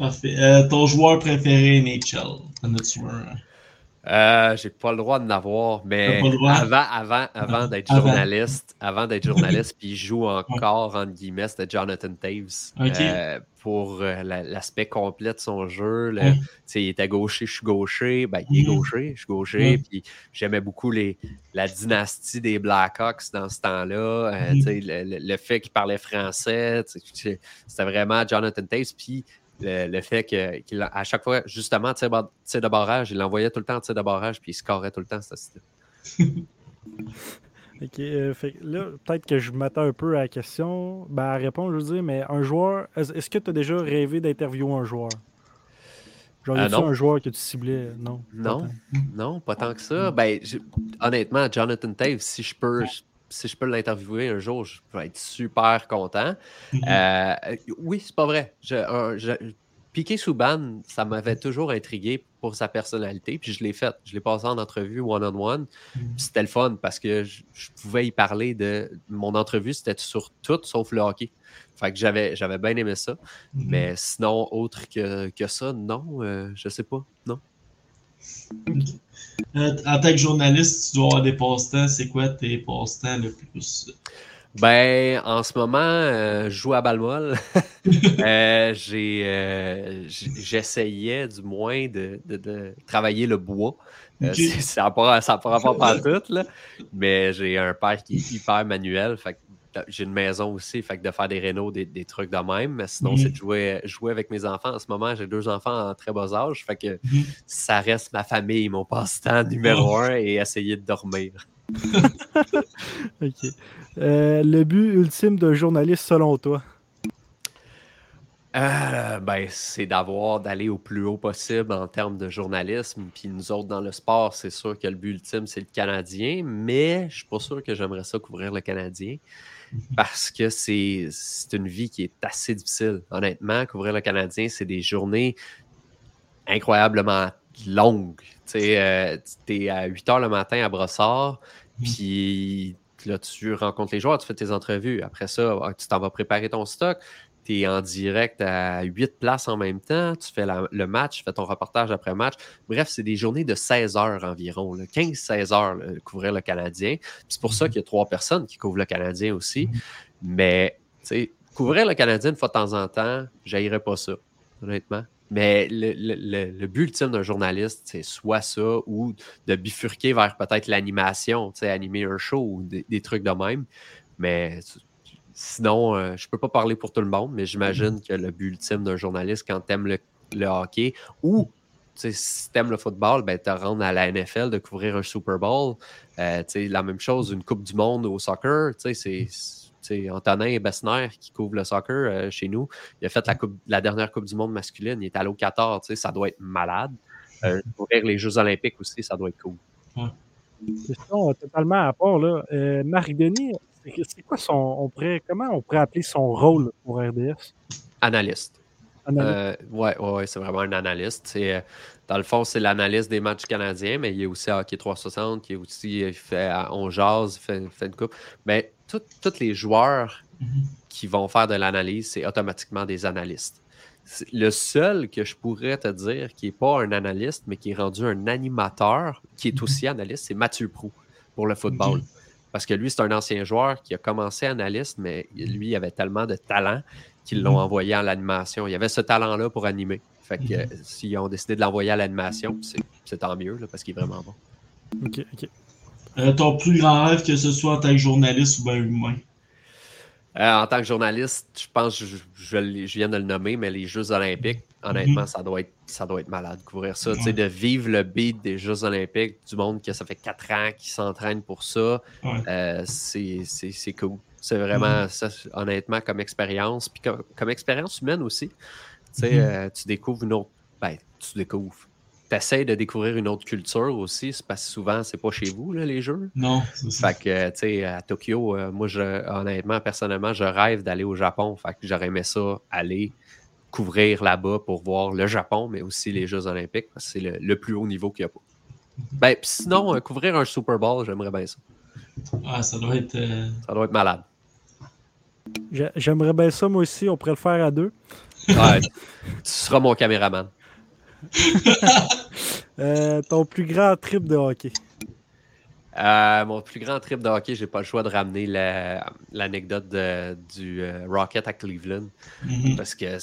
Parfait. Euh, ton joueur préféré, NHL? T'en as-tu un? Euh, j'ai pas le droit de n'avoir, mais avant, avant, avant d'être journaliste, avant d'être journaliste, puis il joue encore, entre guillemets, c'était Jonathan Taves. Euh, pour la- l'aspect complet de son jeu. Il était gaucher, je suis gaucher. Ben, il est Mhm. gaucher, je suis gaucher. Puis j'aimais beaucoup les, la dynastie des Blackhawks dans ce temps-là. Euh, Mhm. le, le- fait qu'il parlait français, c'était vraiment Jonathan Taves. Puis le, le fait que- qu'il a- à chaque fois, justement, tir de barrage, il l'envoyait tout le temps en tir de barrage, puis il scorait tout le temps. C'était Ok, euh, fait là, peut-être que je m'attends un peu à la question, ben, à répondre, je veux dire, mais un joueur, est- est-ce que tu as déjà rêvé d'interviewer un joueur? Genre, y Euh, a-tu non. un joueur que tu ciblais? Non. pas Non, tant. non, pas tant que ça. Ben, honnêtement, Jonathan Taves, si je peux, si je peux l'interviewer un jour, je vais être super content. Mhm. Euh, oui, c'est pas vrai. Je, un- je- Piqué Souban, ça m'avait toujours intrigué pour sa personnalité. Puis je l'ai fait. Je l'ai passé en entrevue one-on-one. Mhm. C'était le fun parce que je, je pouvais y parler de. Mon entrevue, c'était sur tout sauf le hockey. Fait que j'avais, j'avais bien aimé ça. Mhm. Mais sinon, autre que, que ça, non, euh, je sais pas. Non. En tant que journaliste, tu dois avoir des passe-temps. C'est quoi tes passe-temps le plus? Ben, en ce moment, euh, je joue à Balmol. Euh, j'ai, euh, j'essayais du moins de, de- de travailler le bois. Euh, Ok. c'est- ça n'a pas, ça rapport tout, là. mais j'ai un père qui est hyper manuel. Fait j'ai une maison aussi, fait que de faire des rénaux, des, des trucs de même. Mais sinon, Mhm. c'est de jouer, jouer avec mes enfants. En ce moment, j'ai deux enfants en très bas âge. Fait que Mhm. ça reste ma famille, mon passe-temps numéro un et essayer de dormir. OK. Euh, le but ultime d'un journaliste selon toi? Euh, ben, c'est d'avoir, d'aller au plus haut possible en termes de journalisme. Puis nous autres, dans le sport, c'est sûr que le but ultime, c'est le Canadien, mais je suis pas sûr que j'aimerais ça couvrir le Canadien parce que c'est une vie qui est assez difficile. Honnêtement, couvrir le Canadien, c'est des journées incroyablement longues. Tu euh, t'es à 8 heures le matin à Brossard, Mhm. puis là, tu rencontres les joueurs, tu fais tes entrevues. Après ça, ah, tu t'en vas préparer ton stock. Tu es en direct à 8 places en même temps. Tu fais la- le match, tu fais ton reportage après match. Bref, c'est des journées de 16 heures environ, là, 15-16 heures, là, couvrir le Canadien. C'est pour ça qu'il y a trois personnes qui couvrent le Canadien aussi. Mhm. Mais, couvrir le Canadien une fois de temps en temps, j'haïrais pas ça, honnêtement. Mais le, le- le- but ultime d'un journaliste, c'est soit ça ou de bifurquer vers peut-être l'animation, animer un show ou des, des trucs de même. Mais sinon, euh, je peux pas parler pour tout le monde, mais j'imagine que le but ultime d'un journaliste, quand t'aimes le, le hockey ou tu sais, si t'aimes le football, ben, te rendre à la NFL, de couvrir un Super Bowl. Euh, tu sais, la même chose, une Coupe du Monde au soccer. tu sais, C'est tu sais, Antonin Bessner qui couvre le soccer euh, chez nous. Il a fait la, coupe, la dernière Coupe du Monde masculine. Il est allé au Qatar. tu sais, Ça doit être malade. Euh, couvrir les Jeux Olympiques aussi, ça doit être cool. Question totalement à part. Là. Euh, Marc Denis, c'est quoi son. On pourrait, comment on pourrait appeler son rôle pour RDS? Analyste. Analyste. Euh, ouais, ouais, ouais, c'est vraiment un analyste. C'est, euh, dans le fond, c'est l'analyste des matchs canadiens, mais il est aussi à Hockey 360, qui est aussi il fait euh, on jase, fait, fait une coupe. Mais tout- tous les joueurs Mhm. qui vont faire de l'analyse, c'est automatiquement des analystes. Le seul que je pourrais te dire qui n'est pas un analyste, mais qui est rendu un animateur, qui est aussi analyste, c'est Mathieu Prou pour le football. Parce que lui, c'est un ancien joueur qui a commencé analyste, mais lui, il avait tellement de talent qu'ils l'ont Mhm. envoyé à l'animation. Il avait ce talent-là pour animer. Fait que Mhm. euh, s'ils ont décidé de l'envoyer à l'animation, c'est tant mieux, là, parce qu'il est vraiment bon. OK, OK. Euh, ton plus grand rêve, que ce soit en tant que journaliste ou bien humain? Euh, en tant que journaliste, je pense, je, je viens de le nommer, mais les Jeux Olympiques, honnêtement, ça, doit être, ça doit être malade, couvrir ça. Tu sais, Ouais. de vivre le beat des Jeux Olympiques, du monde que ça fait quatre ans qui s'entraîne pour ça, Ouais. euh, c'est cool. C'est vraiment, ça, honnêtement, comme expérience. Puis comme, comme expérience humaine aussi. Mhm. euh, tu découvres une autre. Ben, tu découvres. Tu essaies de découvrir une autre culture aussi, c'est parce que souvent, c'est pas chez vous, là, les jeux. Non, c'est ça. Fait que, tu sais, à Tokyo, euh, moi, je, honnêtement, personnellement, je rêve d'aller au Japon. Fait que j'aurais aimé ça, aller couvrir là-bas pour voir le Japon, mais aussi les Jeux Olympiques, parce que c'est le, le plus haut niveau qu'il y a pas. Ben, sinon, euh, couvrir un Super Bowl, j'aimerais bien ça. Ah, ça doit être. euh, Ça doit être malade. J'ai- J'aimerais bien ça, moi aussi. On pourrait le faire à deux. Ouais, tu seras mon caméraman. Euh, ton plus grand trip de hockey. Euh, mon plus grand trip de hockey, j'ai pas le choix de ramener la- l'anecdote du euh, Rocket à Cleveland. mhm. parce que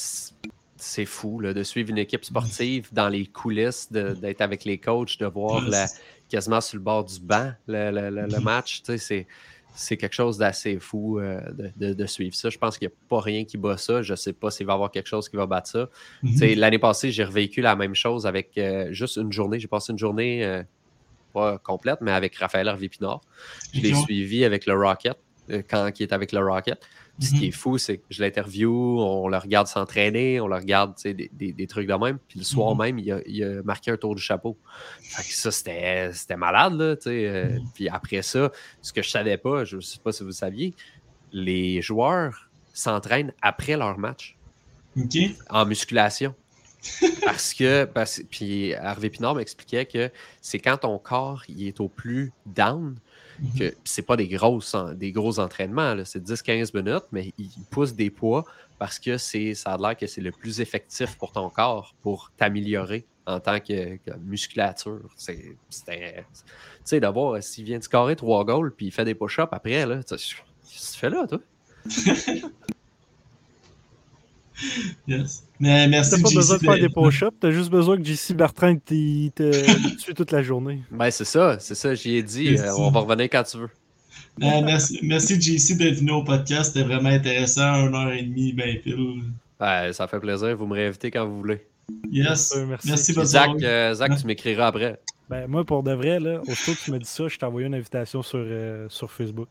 c'est fou là, de suivre une équipe sportive dans les coulisses, d'être avec les coachs, de voir la- quasiment sur le bord du banc le, le- le- le Mhm. match. C'est, quelque chose d'assez fou euh, de, de- de suivre ça. Je pense qu'il n'y a pas rien qui bat ça. Je ne sais pas s'il va y avoir quelque chose qui va battre ça. Mhm. L'année passée, j'ai revécu la même chose avec juste une journée. J'ai passé une journée, pas complète, mais avec Raphaël Harvey-Pinard. Je l'ai suivi avec le Rocket, euh, quand il est avec le Rocket. Ce qui Mhm. est fou, c'est que je l'interview, on le regarde s'entraîner, on le regarde des, des- des trucs de même. Puis le soir Mhm. même, il a, il a marqué un tour du chapeau. Fait que ça, c'était malade. Là, euh, Mhm. Puis après ça, ce que je savais pas, je ne sais pas si vous saviez, les joueurs s'entraînent après leur match en musculation. Parce que, parce, puis Harvey Pinard m'expliquait que c'est quand ton corps il est au plus down, que Mhm. c'est pas des, en- des gros entraînements, là, c'est 10-15 minutes, mais il pousse des poids parce que c'est, ça a l'air que c'est le plus effectif pour ton corps pour t'améliorer en tant que, que musculature. C'est, tu sais, d'avoir, s'il vient de scorer trois goals puis il fait des push-ups après, là, tu tu fais là, toi? Yes. Mais merci, T'as pas JC, besoin de faire de- des push-ups, t'as juste besoin que JC Bertrand te, tue toute la journée. Ben, c'est ça, c'est ça, j'y ai dit, euh, on va revenir quand tu veux. Euh, merci, merci, JC, d'être venu au podcast. C'était vraiment intéressant. Une heure et demie, ben pile. Ben, ça fait plaisir, vous me réinvitez quand vous voulez. Yes. Merci. Merci, bonne Zach, euh, Zach, tu m'écriras après. Ben, moi, pour de vrai, là, aussitôt que tu m'as dit ça, je t'ai envoyé une invitation sur, euh, sur Facebook.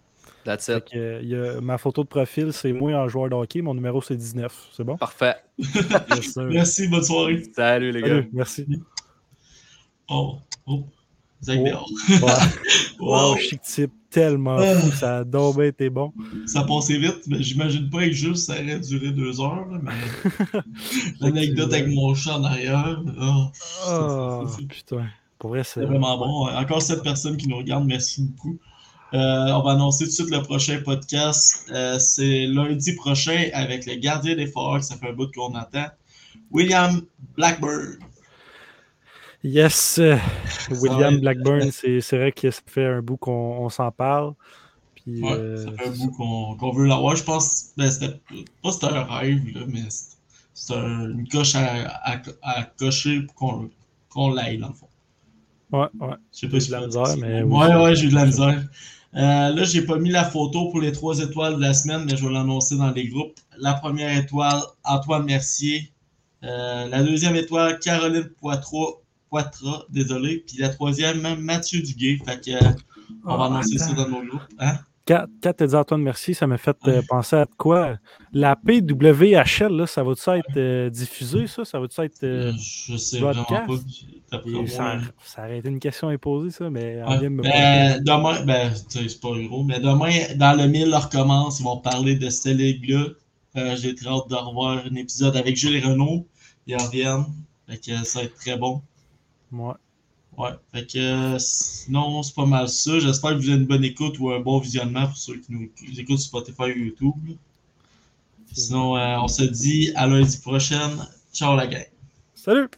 That's it. que, euh, il y a, ma photo de profil, c'est moi en joueur de hockey. Mon numéro, c'est 19. C'est bon? Parfait. Yes. Merci, bonne soirée. Salut les gars. Salut, merci. Oh, oh. Zach Oh. dehors. Ouais. Oh, Wow, chic type, tellement fou. Ça a donc bien été bon. Ça passait vite, mais j'imagine pas que juste ça aurait duré deux heures. là, mais l'anecdote avec mon chat en arrière. oh, Oh, c'est- putain. Pour vrai, c'est C'est vraiment bon. Encore cette personne qui nous regarde, merci beaucoup. Euh, on va annoncer tout de suite le prochain podcast. Euh, c'est lundi prochain avec le gardien des forêts, ça fait un bout qu'on attend. William Blackburn. Yes, euh, William Blackburn, c'est vrai que ça fait un bout qu'on on s'en parle. Puis, Ouais, euh, ça fait un bout qu'on veut l'avoir. Je pense ben, c'était pas c'était un rêve, là, mais c'est- c'est un- une coche à, à- à cocher pour qu'on l'aille, dans le fond. ouais, ouais. Je sais pas si de la misère, mais oui, Ouais, ouais, j'ai eu de la misère. Euh, là, j'ai pas mis la photo pour les trois étoiles de la semaine, mais je vais l'annoncer dans les groupes. La première étoile, Antoine Mercier. Euh, la deuxième étoile, Caroline Poitras, Poitras, désolé. Puis la troisième, Mathieu Duguay. Fait que, euh, on va Ah, annoncer ça dans nos groupes. Hein? Quand, quand tu as dit Antoine Mercier, ça m'a fait euh, penser à quoi? La PWHL, là, ça va-tu être euh, diffusé, ça? Ça va-tu être. euh, je sais vraiment pas. Moi, ça, ça aurait été une question imposée, ça, mais Ouais. me Ben, demain, ben, c'est pas gros, mais demain, dans le 1000, on recommence. Ils vont parler de cette ligue-là. J'ai très hâte de revoir un épisode avec Jules Renault. Ils reviennent. Fait que ça va être très bon. Ouais. Ouais. Fait que euh, sinon, c'est pas mal ça. J'espère que vous avez une bonne écoute ou un bon visionnement pour ceux qui nous écoutent sur Spotify ou YouTube. Sinon, euh, on se dit à lundi prochaine. Ciao la gang. Salut